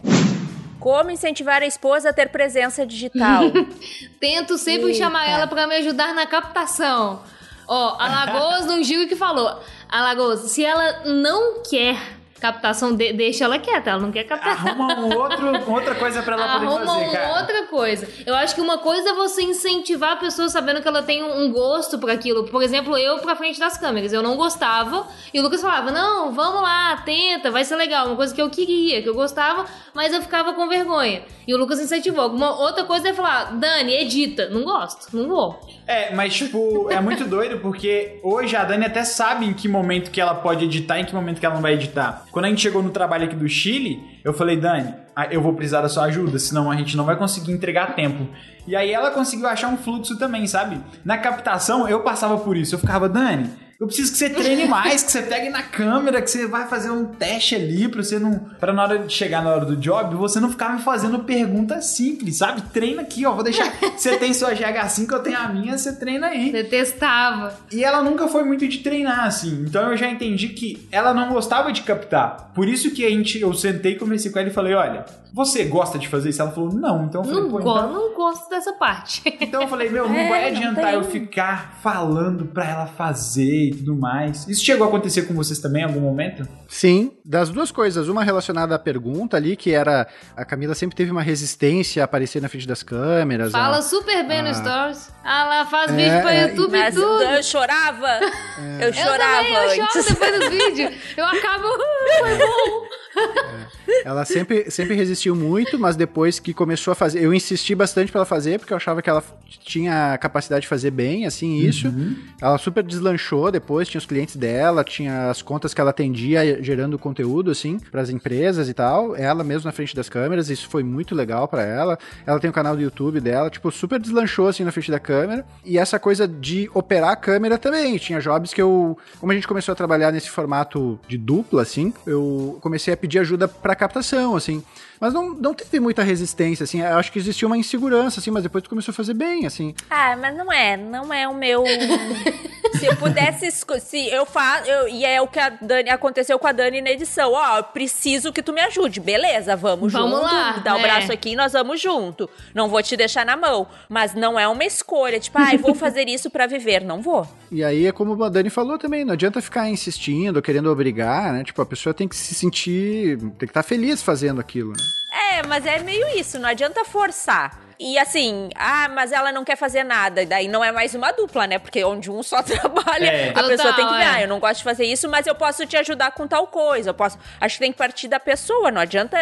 Como incentivar a esposa a ter presença digital? Tento sempre Eita. chamar ela para me ajudar na captação. Ó, a Lagoas não digo que falou. A Lagoas, se ela não quer captação, de, deixa ela quieta, ela não quer captar. Arruma um outro, outra coisa pra ela Arruma poder fazer, cara. outra coisa. Eu acho que uma coisa é você incentivar a pessoa sabendo que ela tem um gosto para aquilo. Por exemplo, eu pra frente das câmeras, eu não gostava, e o Lucas falava, não, vamos lá, tenta, vai ser legal. Uma coisa que eu queria, que eu gostava, mas eu ficava com vergonha. E o Lucas incentivou. Outra coisa é falar, Dani, edita. Não gosto, não vou. É, mas tipo, é muito doido porque hoje a Dani até sabe em que momento que ela pode editar e em que momento que ela não vai editar. Quando a gente chegou no trabalho aqui do Chile, eu falei, Dani, eu vou precisar da sua ajuda, senão a gente não vai conseguir entregar a tempo. E aí ela conseguiu achar um fluxo também, sabe? Na captação eu passava por isso, eu ficava, Dani, eu preciso que você treine mais, que você pegue na câmera, que você vai fazer um teste ali pra você não. Pra na hora de chegar na hora do job, você não ficar me fazendo perguntas simples, sabe? Treina aqui, ó. Vou deixar. Você tem sua GH5, eu tenho a minha, você treina aí. Você testava. E ela nunca foi muito de treinar, assim. Então eu já entendi que ela não gostava de captar. Por isso que a gente, eu sentei, conversei com ela e falei: olha, você gosta de fazer isso? Ela falou, não. Então eu falei, não, Pô, então... não gosto dessa parte. Então eu falei, meu, não é, vai adiantar não eu ficar falando pra ela fazer e tudo mais. Isso chegou a acontecer com vocês também em algum momento? Sim, das duas coisas. Uma relacionada à pergunta ali, que era a Camila sempre teve uma resistência a aparecer na frente das câmeras. Fala a, super bem a... no Stories. Ela faz é, vídeo pra é, YouTube e tudo. Eu chorava. É. Eu chorava. Eu, também, eu choro depois dos vídeos. Eu acabo. Foi bom. É. Ela sempre, sempre resistiu muito, mas depois que começou a fazer, eu insisti bastante para ela fazer, porque eu achava que ela tinha capacidade de fazer bem, assim, isso. Uhum. Ela super deslanchou depois, tinha os clientes dela, tinha as contas que ela atendia gerando conteúdo, assim, para as empresas e tal. Ela mesmo na frente das câmeras, isso foi muito legal para ela. Ela tem o um canal do YouTube dela, tipo, super deslanchou, assim, na frente da câmera. E essa coisa de operar a câmera também. Tinha jobs que eu, como a gente começou a trabalhar nesse formato de dupla, assim, eu comecei a pedir ajuda para captação, assim. Mas não, não teve muita resistência, assim. Eu acho que existia uma insegurança, assim, mas depois tu começou a fazer bem, assim. Ah, mas não é, não é o meu. se eu pudesse. Se eu faço. Eu, e é o que a Dani, aconteceu com a Dani na edição. Ó, eu preciso que tu me ajude. Beleza, vamos, Vamos junto. lá, Dá o é. braço aqui e nós vamos junto. Não vou te deixar na mão. Mas não é uma escolha. Tipo, ai, vou fazer isso pra viver. Não vou. E aí é como a Dani falou também, não adianta ficar insistindo, querendo obrigar, né? Tipo, a pessoa tem que se sentir. tem que estar feliz fazendo aquilo, né? É, mas é meio isso, não adianta forçar. E assim, ah, mas ela não quer fazer nada. E daí não é mais uma dupla, né? Porque onde um só trabalha, É. a pessoa Total, tem que ver, é. ah, eu não gosto de fazer isso, mas eu posso te ajudar com tal coisa. Eu posso. Acho que tem que partir da pessoa, não adianta.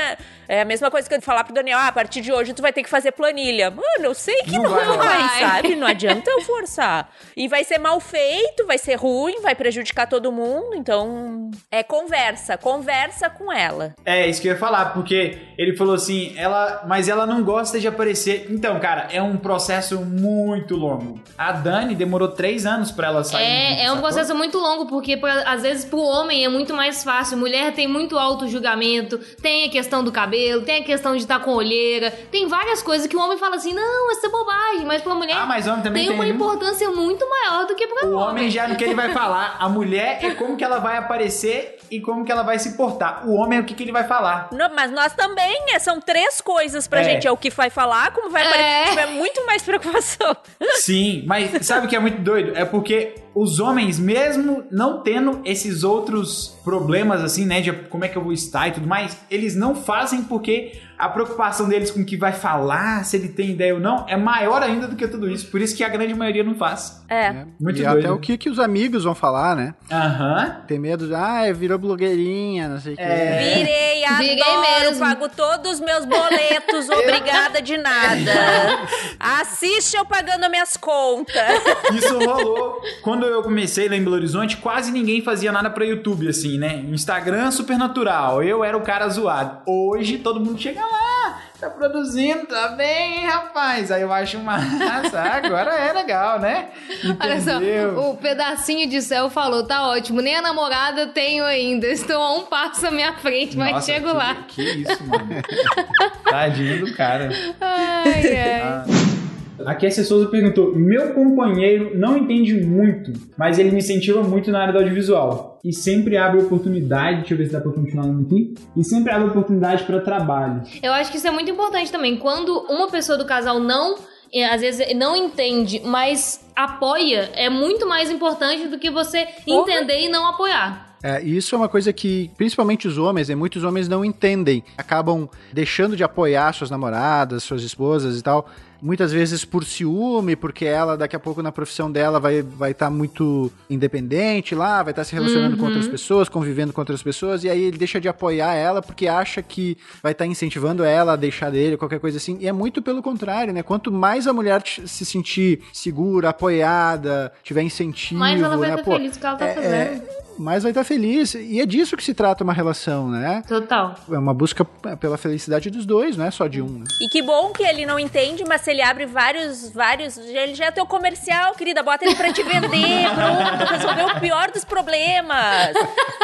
É a mesma coisa que eu falar pro Daniel, ah, a partir de hoje tu vai ter que fazer planilha. Mano, eu sei que Não não, vai vai, sabe? Não adianta eu forçar. E vai ser mal feito, vai ser ruim, vai prejudicar todo mundo. Então, é conversa. Conversa com ela. É, isso que eu ia falar, porque ele falou assim, ela, mas ela não gosta de aparecer. Então, cara, é um processo muito longo. A Dani demorou três anos pra ela sair. É, é um sacou? processo muito longo, porque pra- às vezes pro homem é muito mais fácil. Mulher tem muito auto-julgamento, tem a questão do cabelo, tem a questão de estar com olheira, tem várias coisas que o homem fala assim, não, essa é bobagem, mas pra mulher Ah, mas homem também tem tem, uma importância muito maior do que pra O homem já no que ele vai falar. A mulher é como que ela vai aparecer e como que ela vai se portar. O homem é o que, que ele vai falar. Não, mas nós também, é, são três coisas pra É. gente. É o que vai falar, como vai aparecer. É. tiver muito mais preocupação. Sim, mas sabe o que é muito doido? É porque os homens, mesmo não tendo esses outros problemas, assim, né, de como é que eu vou estar e tudo mais, eles não fazem porque a preocupação deles com o que vai falar, se ele tem ideia ou não, é maior ainda do que tudo isso. Por isso que a grande maioria não faz. É. né? Muito e doido. até o que, que os amigos vão falar, né? Aham. Tem medo de, ah, virou blogueirinha, não sei o É. quê. Virei, Virei adoro, mesmo. pago todos os meus boletos, obrigada de nada. Assiste eu pagando minhas contas. Isso rolou. Quando eu comecei lá em Belo Horizonte, quase ninguém fazia nada pra YouTube, assim, né? Instagram super natural. Eu era o cara zoado. Hoje todo mundo chega lá, tá produzindo, tá bem, rapaz. Aí eu acho massa. Agora é legal, né? Olha só, Entendeu? o pedacinho de céu falou, tá ótimo, nem a namorada tenho ainda, estou a um passo à minha frente, mas Nossa, chego que, lá. Que isso, mano. Tadinho do cara. Ai, ai. Ah. Aqui a Souza perguntou: Meu companheiro não entende muito, mas ele me incentiva muito na área do audiovisual. E sempre abre oportunidade. Deixa eu ver se dá pra continuar aqui. E sempre abre oportunidade pra trabalho. Eu acho que isso é muito importante também. Quando uma pessoa do casal não, eh, às vezes não entende, mas apoia, é muito mais importante do que você entender e não apoiar. É, e isso é uma coisa que, principalmente os homens, né, muitos homens não entendem. Acabam deixando de apoiar suas namoradas, suas esposas e tal. Muitas vezes por ciúme, porque ela daqui a pouco na profissão dela vai estar vai tá muito independente lá, vai estar se relacionando com outras pessoas, convivendo com outras pessoas, e aí ele deixa de apoiar ela porque acha que vai estar incentivando ela a deixar dele, qualquer coisa assim. E é muito pelo contrário, né? Quanto mais a mulher se sentir segura, apoiada, tiver incentivo, Mas ela vai né? estar Pô, feliz que ela tá é- fazendo. Mas vai estar feliz. E é disso que se trata uma relação, né? Total. É uma busca pela felicidade dos dois, não é só de um, né? E que bom que ele não entende, mas se ele abre vários, vários. Ele já é teu comercial, querida. Bota ele pra te vender. Pronto, resolveu o pior dos problemas.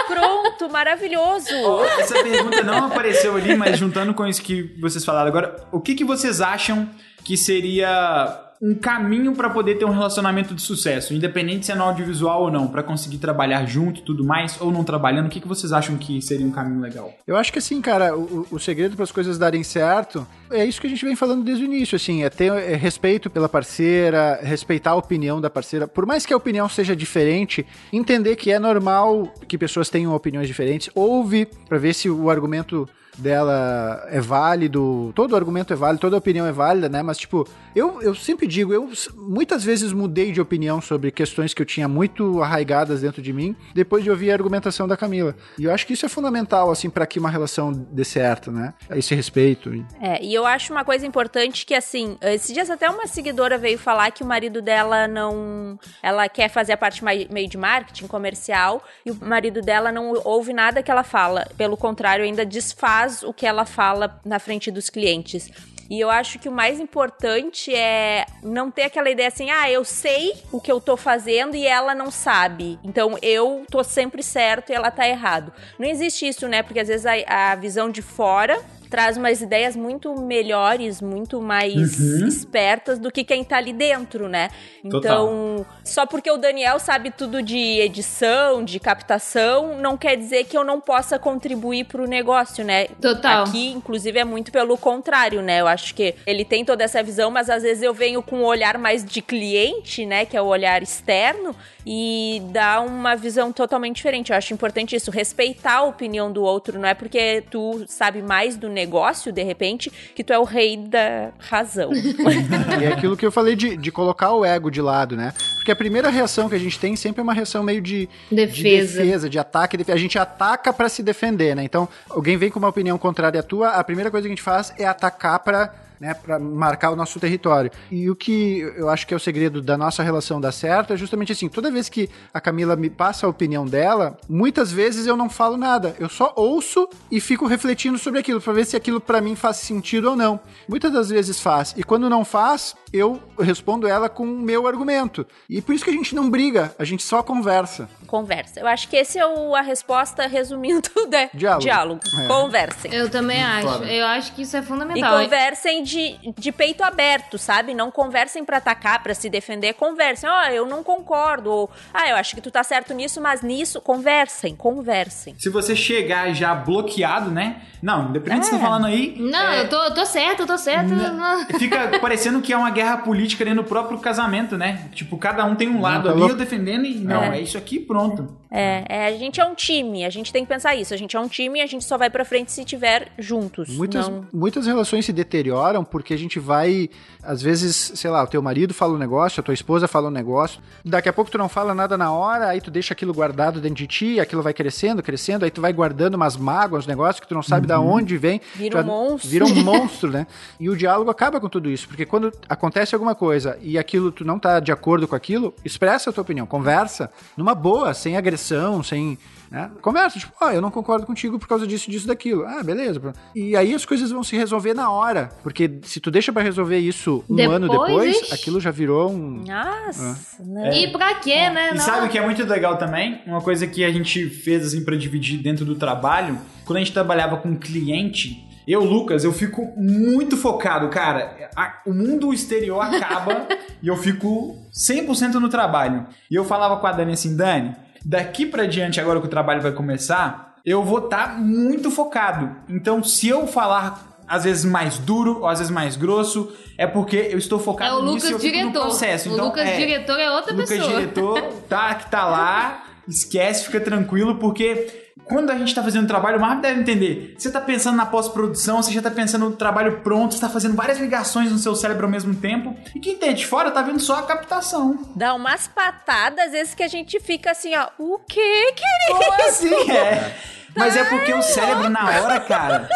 Pronto, maravilhoso. Ó, essa pergunta não apareceu ali, mas juntando com isso que vocês falaram agora, o que, que vocês acham que seria um caminho pra poder ter um relacionamento de sucesso, independente se é no audiovisual ou não, pra conseguir trabalhar junto e tudo mais, ou não trabalhando, o que, que vocês acham que seria um caminho legal? Eu acho que assim, cara, o, o segredo para as coisas darem certo é isso que a gente vem falando desde o início, assim, é ter é, respeito pela parceira, respeitar a opinião da parceira, por mais que a opinião seja diferente, entender que é normal que pessoas tenham opiniões diferentes, ouve para ver se o argumento dela é válido, todo argumento é válido, toda opinião é válida, né? Mas, tipo, eu, eu sempre digo, eu muitas vezes mudei de opinião sobre questões que eu tinha muito arraigadas dentro de mim, depois de ouvir a argumentação da Camila. E eu acho que isso é fundamental, assim, para que uma relação dê certo, né? Esse respeito. É, e eu acho uma coisa importante que, assim, esses dias até uma seguidora veio falar que o marido dela não. Ela quer fazer a parte meio de marketing comercial e o marido dela não ouve nada que ela fala. Pelo contrário, ainda desfaz o que ela fala na frente dos clientes. E eu acho que o mais importante é não ter aquela ideia assim, ah, eu sei o que eu tô fazendo e ela não sabe. Então eu tô sempre certo e ela tá errado. Não existe isso, né? Porque às vezes a, a visão de fora traz umas ideias muito melhores, muito mais Uhum. espertas do que quem tá ali dentro, né? Então, só porque o Daniel sabe tudo de edição, de captação, não quer dizer que eu não possa contribuir pro negócio, né? Total. Aqui, inclusive, é muito pelo contrário, né? Eu acho que ele tem toda essa visão, mas às vezes eu venho com um olhar mais de cliente, né? Que é o olhar externo, e dá uma visão totalmente diferente. Eu acho importante isso, respeitar a opinião do outro, não é porque tu sabe mais do negócio, de repente, que tu é o rei da razão. E é aquilo que eu falei de, de colocar o ego de lado, né? Porque a primeira reação que a gente tem sempre é uma reação meio de Defesa. de, defesa, de ataque. defe- A gente ataca pra se defender, né? Então, alguém vem com uma opinião contrária à tua, a primeira coisa que a gente faz é atacar pra né, para marcar o nosso território. E o que eu acho que é o segredo da nossa relação dar certo é justamente assim, toda vez que a Camila me passa a opinião dela, muitas vezes eu não falo nada, eu só ouço e fico refletindo sobre aquilo para ver se aquilo para mim faz sentido ou não. Muitas das vezes faz, e quando não faz, eu respondo ela com o meu argumento. E por isso que a gente não briga, a gente só conversa. Conversa. Eu acho que esse é o- a resposta resumindo, né? Diálogo. É. Conversem. Eu também acho. Foda. Eu acho que isso é E fundamental. conversem de, de peito aberto, sabe? Não conversem pra atacar, pra se defender. Conversem. Ó, eu não concordo. Ou, ah, eu acho que tu tá certo nisso, mas nisso. Conversem, conversem. Se você chegar já bloqueado, né? Não, independente do que você tá falando aí. Não, é, eu, tô, eu tô certo, eu tô certo. Né? Fica parecendo que é uma guerra política dentro do próprio casamento, né? Tipo, cada um tem um lado tá ali, eu defendendo e não, é. isso aqui, pronto. É, é, a gente é um time. A gente tem que pensar isso. A gente é um time e a gente só vai pra frente se tiver juntos. Muitas, Não... muitas relações se deterioram porque a gente vai, às vezes, sei lá, o teu marido fala um negócio, a tua esposa fala um negócio, daqui a pouco tu não fala nada na hora, aí tu deixa aquilo guardado dentro de ti, aquilo vai crescendo, crescendo, aí tu vai guardando umas mágoas, uns negócios que tu não sabe da onde vem. Vira um monstro. Vira um monstro, né? E o diálogo acaba com tudo isso, porque quando acontece alguma coisa e aquilo tu não tá de acordo com aquilo, expressa a tua opinião, conversa numa boa, sem agressão, sem. Né? Conversa, tipo, ó, eu não concordo contigo por causa disso, disso, daquilo. Ah, beleza. E aí as coisas vão se resolver na hora, porque se tu deixa pra resolver isso um Depois, ano depois, ixi. aquilo já virou um. Nossa, né? E pra quê, né? E Não. sabe o que é muito legal também? Uma coisa que a gente fez assim pra dividir dentro do trabalho, quando a gente trabalhava com cliente, eu, Lucas, eu fico muito focado, cara. A- o mundo exterior acaba e eu fico 100% no trabalho. E eu falava com a Dani assim, Dani, daqui pra diante, agora que o trabalho vai começar, eu vou estar muito focado. Então, se eu falar às vezes mais duro ou às vezes mais grosso, é porque eu estou É focado o nisso Lucas eu fico no diretor. processo. o Então, Lucas é, diretor é outra Lucas pessoa. diretor, tá, que tá lá, esquece, fica tranquilo, porque quando a gente tá fazendo trabalho, o Marvin deve entender. Você tá pensando na pós-produção, você já tá pensando no trabalho pronto, você tá fazendo várias ligações no seu cérebro ao mesmo tempo, e quem tá de fora tá vendo só a captação. Dá umas patadas, às vezes que a gente fica assim, ó. O quê, querido? Como assim? É. Mas é porque o cérebro, na hora, cara.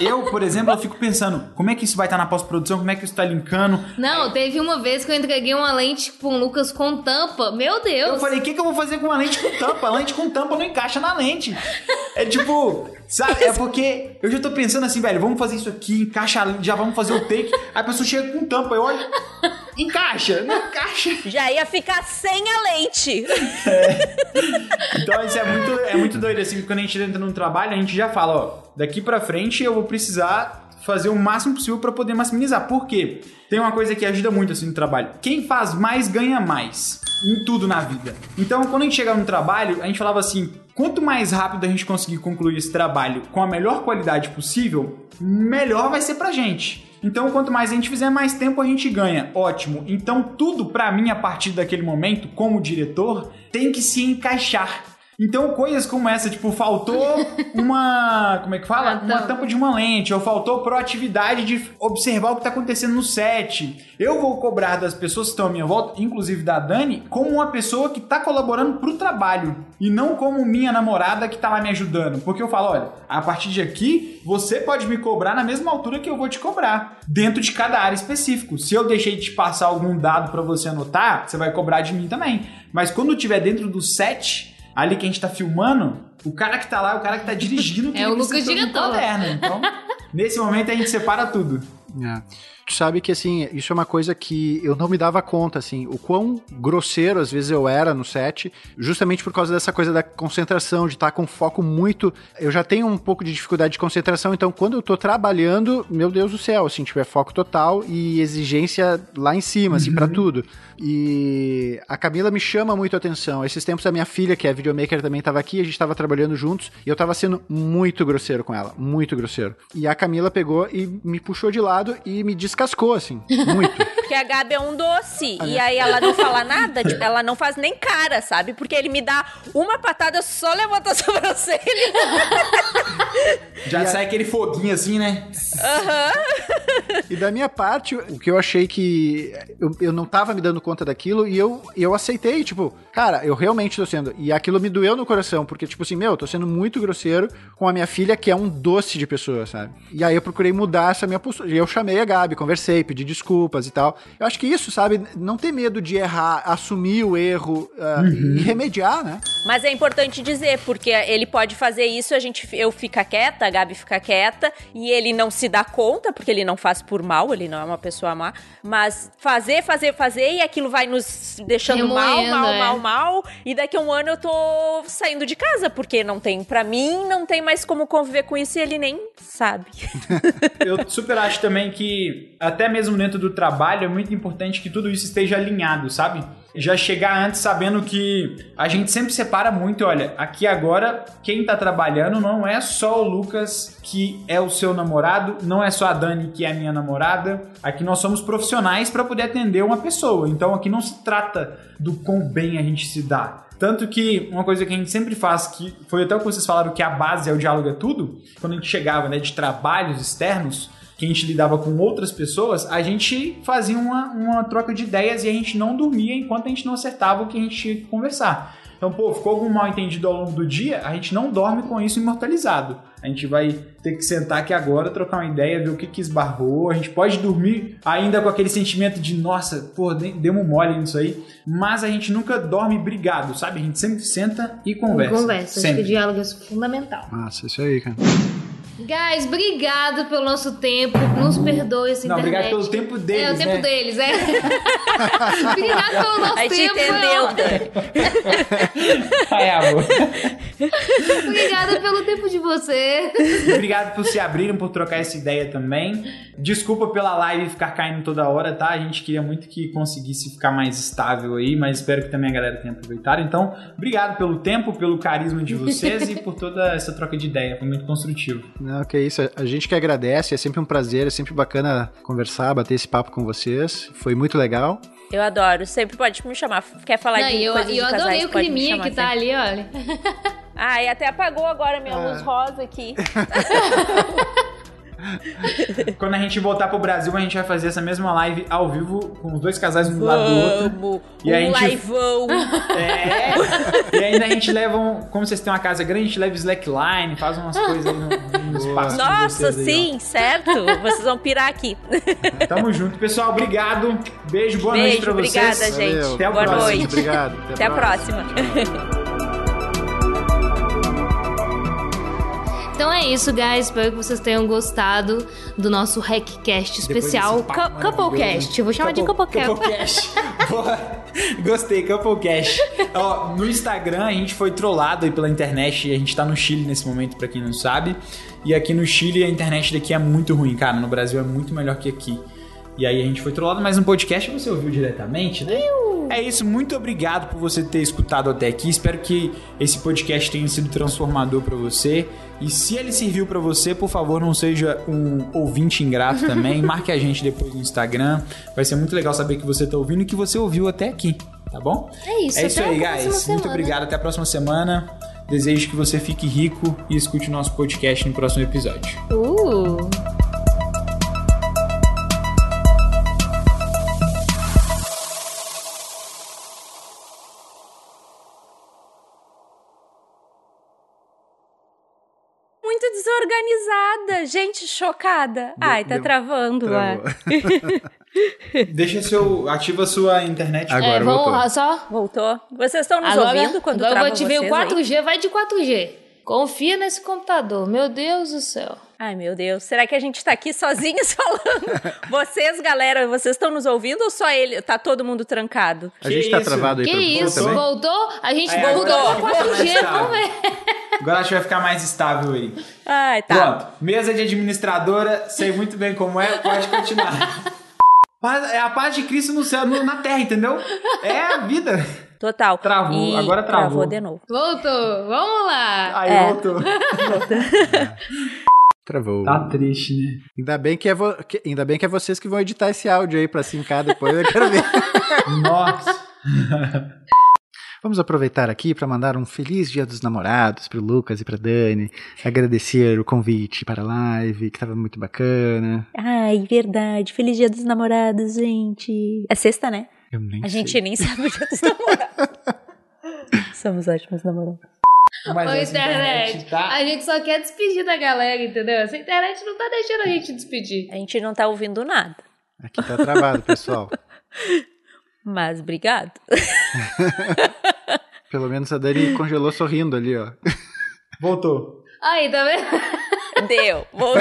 Eu, por exemplo, eu fico pensando, como é que isso vai estar na pós-produção? Como é que isso tá linkando? Não, teve uma vez que eu entreguei uma lente pro Lucas com tampa. Meu Deus! Eu falei, o que, que eu vou fazer com uma lente com tampa? A lente com tampa não encaixa na lente. É tipo, sabe? É porque eu já tô pensando assim, velho, vamos fazer isso aqui, encaixa, a lente, já vamos fazer o take. Aí a pessoa chega com tampa, eu olho, encaixa, não encaixa. Já ia ficar sem a lente. Então isso é muito, é muito doido, assim, quando a gente entra num trabalho, a gente já fala, ó, daqui pra frente eu vou precisar fazer o máximo possível pra poder maximizar. Por quê? Tem uma coisa que ajuda muito assim no trabalho. Quem faz mais ganha mais em tudo na vida. Então, quando a gente chegava no trabalho, a gente falava assim: quanto mais rápido a gente conseguir concluir esse trabalho com a melhor qualidade possível, melhor vai ser pra gente. Então, quanto mais a gente fizer, mais tempo a gente ganha. Ótimo. Então, tudo pra mim a partir daquele momento, como diretor, tem que se encaixar. Então, coisas como essa, tipo, faltou uma. Como é que fala? Uma tampa. de uma lente, ou faltou proatividade de observar o que tá acontecendo no set. Eu vou cobrar das pessoas que estão à minha volta, inclusive da Dani, como uma pessoa que tá colaborando pro trabalho. E não como minha namorada que tá lá me ajudando. Porque eu falo, olha, a partir de aqui, você pode me cobrar na mesma altura que eu vou te cobrar. Dentro de cada área específico. Se eu deixei de te passar algum dado pra você anotar, você vai cobrar de mim também. Mas quando tiver dentro do set, ali que a gente tá filmando, o cara que tá lá é o cara que tá dirigindo. que É o Lucas diretor. Então, nesse momento a gente separa tudo. É. Tu sabe que, assim, isso é uma coisa que eu não me dava conta, assim, o quão grosseiro às vezes eu era no set, justamente por causa dessa coisa da concentração, de estar com foco muito. Eu já tenho um pouco de dificuldade de concentração, então quando eu tô trabalhando, meu Deus do céu, assim, tiver foco total e exigência lá em cima, assim, pra tudo. E a Camila me chama muito a atenção. Esses tempos a minha filha, que é videomaker, também tava aqui, a gente tava trabalhando juntos, e eu tava sendo muito grosseiro com ela, muito grosseiro. E a Camila pegou e me puxou de lado e me descascou, assim, muito. Porque a Gabi é um doce. E aí ela não fala nada, tipo, ela não faz nem cara, sabe? Porque ele me dá uma patada, eu só levanto a sobrancelha. Já sai aquele foguinho assim, né? E da minha parte, o que eu achei que eu, eu não tava me dando conta daquilo e eu, eu aceitei, tipo, cara, eu realmente tô sendo. E aquilo me doeu no coração, porque, tipo assim, meu, eu tô sendo muito grosseiro com a minha filha, que é um doce de pessoa, sabe? E aí eu procurei mudar essa minha postura. E eu chamei a Gabi, conversei, pedi desculpas e tal. Eu acho que isso, sabe, não ter medo de errar, assumir o erro ah, e remediar, né? Mas é importante dizer, porque ele pode fazer isso, a gente, eu fica quieta, a Gabi fica quieta, e ele não se dá conta, porque ele não faz por mal, ele não é uma pessoa má, mas fazer, fazer, fazer, e aquilo vai nos deixando mal, Remoendo, mal, é. mal, mal, e daqui a um ano eu tô saindo de casa, porque não tem, pra mim, não tem mais como conviver com isso, e ele nem sabe. Eu super acho também que, até mesmo dentro do trabalho, é muito importante que tudo isso esteja alinhado, sabe? Já chegar antes sabendo que a gente sempre separa muito, olha, aqui agora, quem tá trabalhando não é só o Lucas que é o seu namorado, não é só a Dani que é a minha namorada. Aqui nós somos profissionais para poder atender uma pessoa. Então aqui não se trata do quão bem a gente se dá. Tanto que uma coisa que a gente sempre faz, que foi até o que vocês falaram que a base é o diálogo é tudo, quando a gente chegava né, de trabalhos externos, que a gente lidava com outras pessoas, a gente fazia uma, uma troca de ideias e a gente não dormia enquanto a gente não acertava o que a gente tinha que conversar. Então, pô, ficou algum mal entendido ao longo do dia, a gente não dorme com isso imortalizado. A gente vai ter que sentar aqui agora, trocar uma ideia, ver o que que esbarrou. A gente pode dormir ainda com aquele sentimento de, nossa, pô, de- deu um mole nisso aí. Mas a gente nunca dorme brigado, sabe? A gente sempre senta e conversa. Conversa. Acho que o Sempre. diálogo é fundamental. Nossa, isso aí, cara. Guys, obrigado pelo nosso tempo. Nos perdoe essa Não, internet. obrigado pelo tempo deles, É, o tempo né? deles, é. obrigado pelo nosso A gente tempo. entendeu, Dani. Ai, amor. Obrigada pelo tempo de você. Obrigado por se abrirem, por trocar essa ideia também. Desculpa pela live ficar caindo toda hora, tá? A gente queria muito que conseguisse ficar mais estável aí, mas espero que também a galera tenha aproveitado. Então, obrigado pelo tempo, pelo carisma de vocês e por toda essa troca de ideia. Foi muito construtivo. Não, que isso. A gente que agradece, é sempre um prazer, é sempre bacana conversar, bater esse papo com vocês. Foi muito legal. Eu adoro, sempre pode me chamar. Quer falar Não, de eu, coisas e de eu casais, adorei o climinha chamar que tá sempre. ali, olha. Ah, e até apagou agora minha luz rosa aqui. Quando a gente voltar pro Brasil, a gente vai fazer essa mesma live ao vivo, com os dois casais um do lado do outro. E a um gente- laivão! É. E ainda a gente leva um. Como vocês têm uma casa grande, a gente leva slackline, faz umas coisas aí no, no espaço. Nossa, vocês aí, sim, certo? Vocês vão pirar aqui. Tamo junto, pessoal. Obrigado. Beijo, boa noite Beijo, pra obrigada, vocês. gente. Valeu. Até a Boa próxima. noite. Obrigado. Até a próxima. Então é isso, guys. Espero que vocês tenham gostado do nosso Hackcast especial. Couplecast. Vou chamar de Couplecast. Gostei, Couplecast. Ó, no Instagram a gente foi trollado aí pela internet. A gente tá no Chile nesse momento, pra quem não sabe. E aqui no Chile a internet daqui é muito ruim, cara. No Brasil é muito melhor que aqui. E aí a gente foi trollado, mas no podcast você ouviu diretamente, né? É isso, muito obrigado por você ter escutado até aqui. Espero que esse podcast tenha sido transformador pra você. E se ele serviu pra você, por favor, não seja um ouvinte ingrato também. Marque a gente depois no Instagram. Vai ser muito legal saber que você tá ouvindo e que você ouviu até aqui, tá bom? É isso, É isso aí, guys. semana. Muito obrigado, até a próxima semana. Desejo que você fique rico e escute o nosso podcast no próximo episódio. Uh. Desorganizada. Gente, chocada. Ai, tá deu- travando lá. Travou. Deixa seu. Ativa a sua internet. Agora é, vamos voltou. lá, só. Voltou. Vocês estão nos Agora, ouvindo quando agora trava vou te ver o vocês aí? 4G, vai de 4G. Confia nesse computador, meu Deus do céu. Ai, meu Deus. Será que a gente tá aqui sozinhos falando? vocês, galera, vocês estão nos ouvindo ou só ele? Tá todo mundo trancado? A gente tá isso? travado aí Que isso? também? Voltou? A gente Aí, voltou ficar 4G, mais vamos ver. Agora acho que vai ficar mais estável aí. Ai, tá. Pronto. Mesa de administradora, sei muito bem como é, pode continuar. Paz- É a paz de Cristo no céu, no- na terra, entendeu? É a vida. Total. Travou, agora travou. Travou de novo. Voltou, vamos lá. Aí É. voltou. Travou. Tá triste, né? Ainda bem que, é vo- que- ainda bem que é vocês que vão editar esse áudio aí pra sincar depois, eu quero ver. Nossa. Vamos aproveitar aqui para mandar um feliz Dia dos Namorados pro Lucas e pra Dani, agradecer o convite para a live, que tava muito bacana. Ai, verdade. Feliz dia dos namorados, gente. É sexta, né? Eu nem A sei. gente nem sabe o dia dos namorados. Somos ótimos namorados. Mas Ô, essa internet, tá... a gente só quer despedir da galera, entendeu? Essa internet não tá deixando a gente despedir. A gente não tá ouvindo nada. Aqui tá travado, pessoal. Mas obrigado. Pelo menos a Dani congelou sorrindo ali, ó. Voltou. Aí, tá vendo? Deu. Voltou.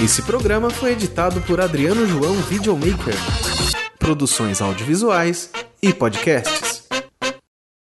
Esse programa foi editado por Adriano João Videomaker. Produções audiovisuais e podcasts.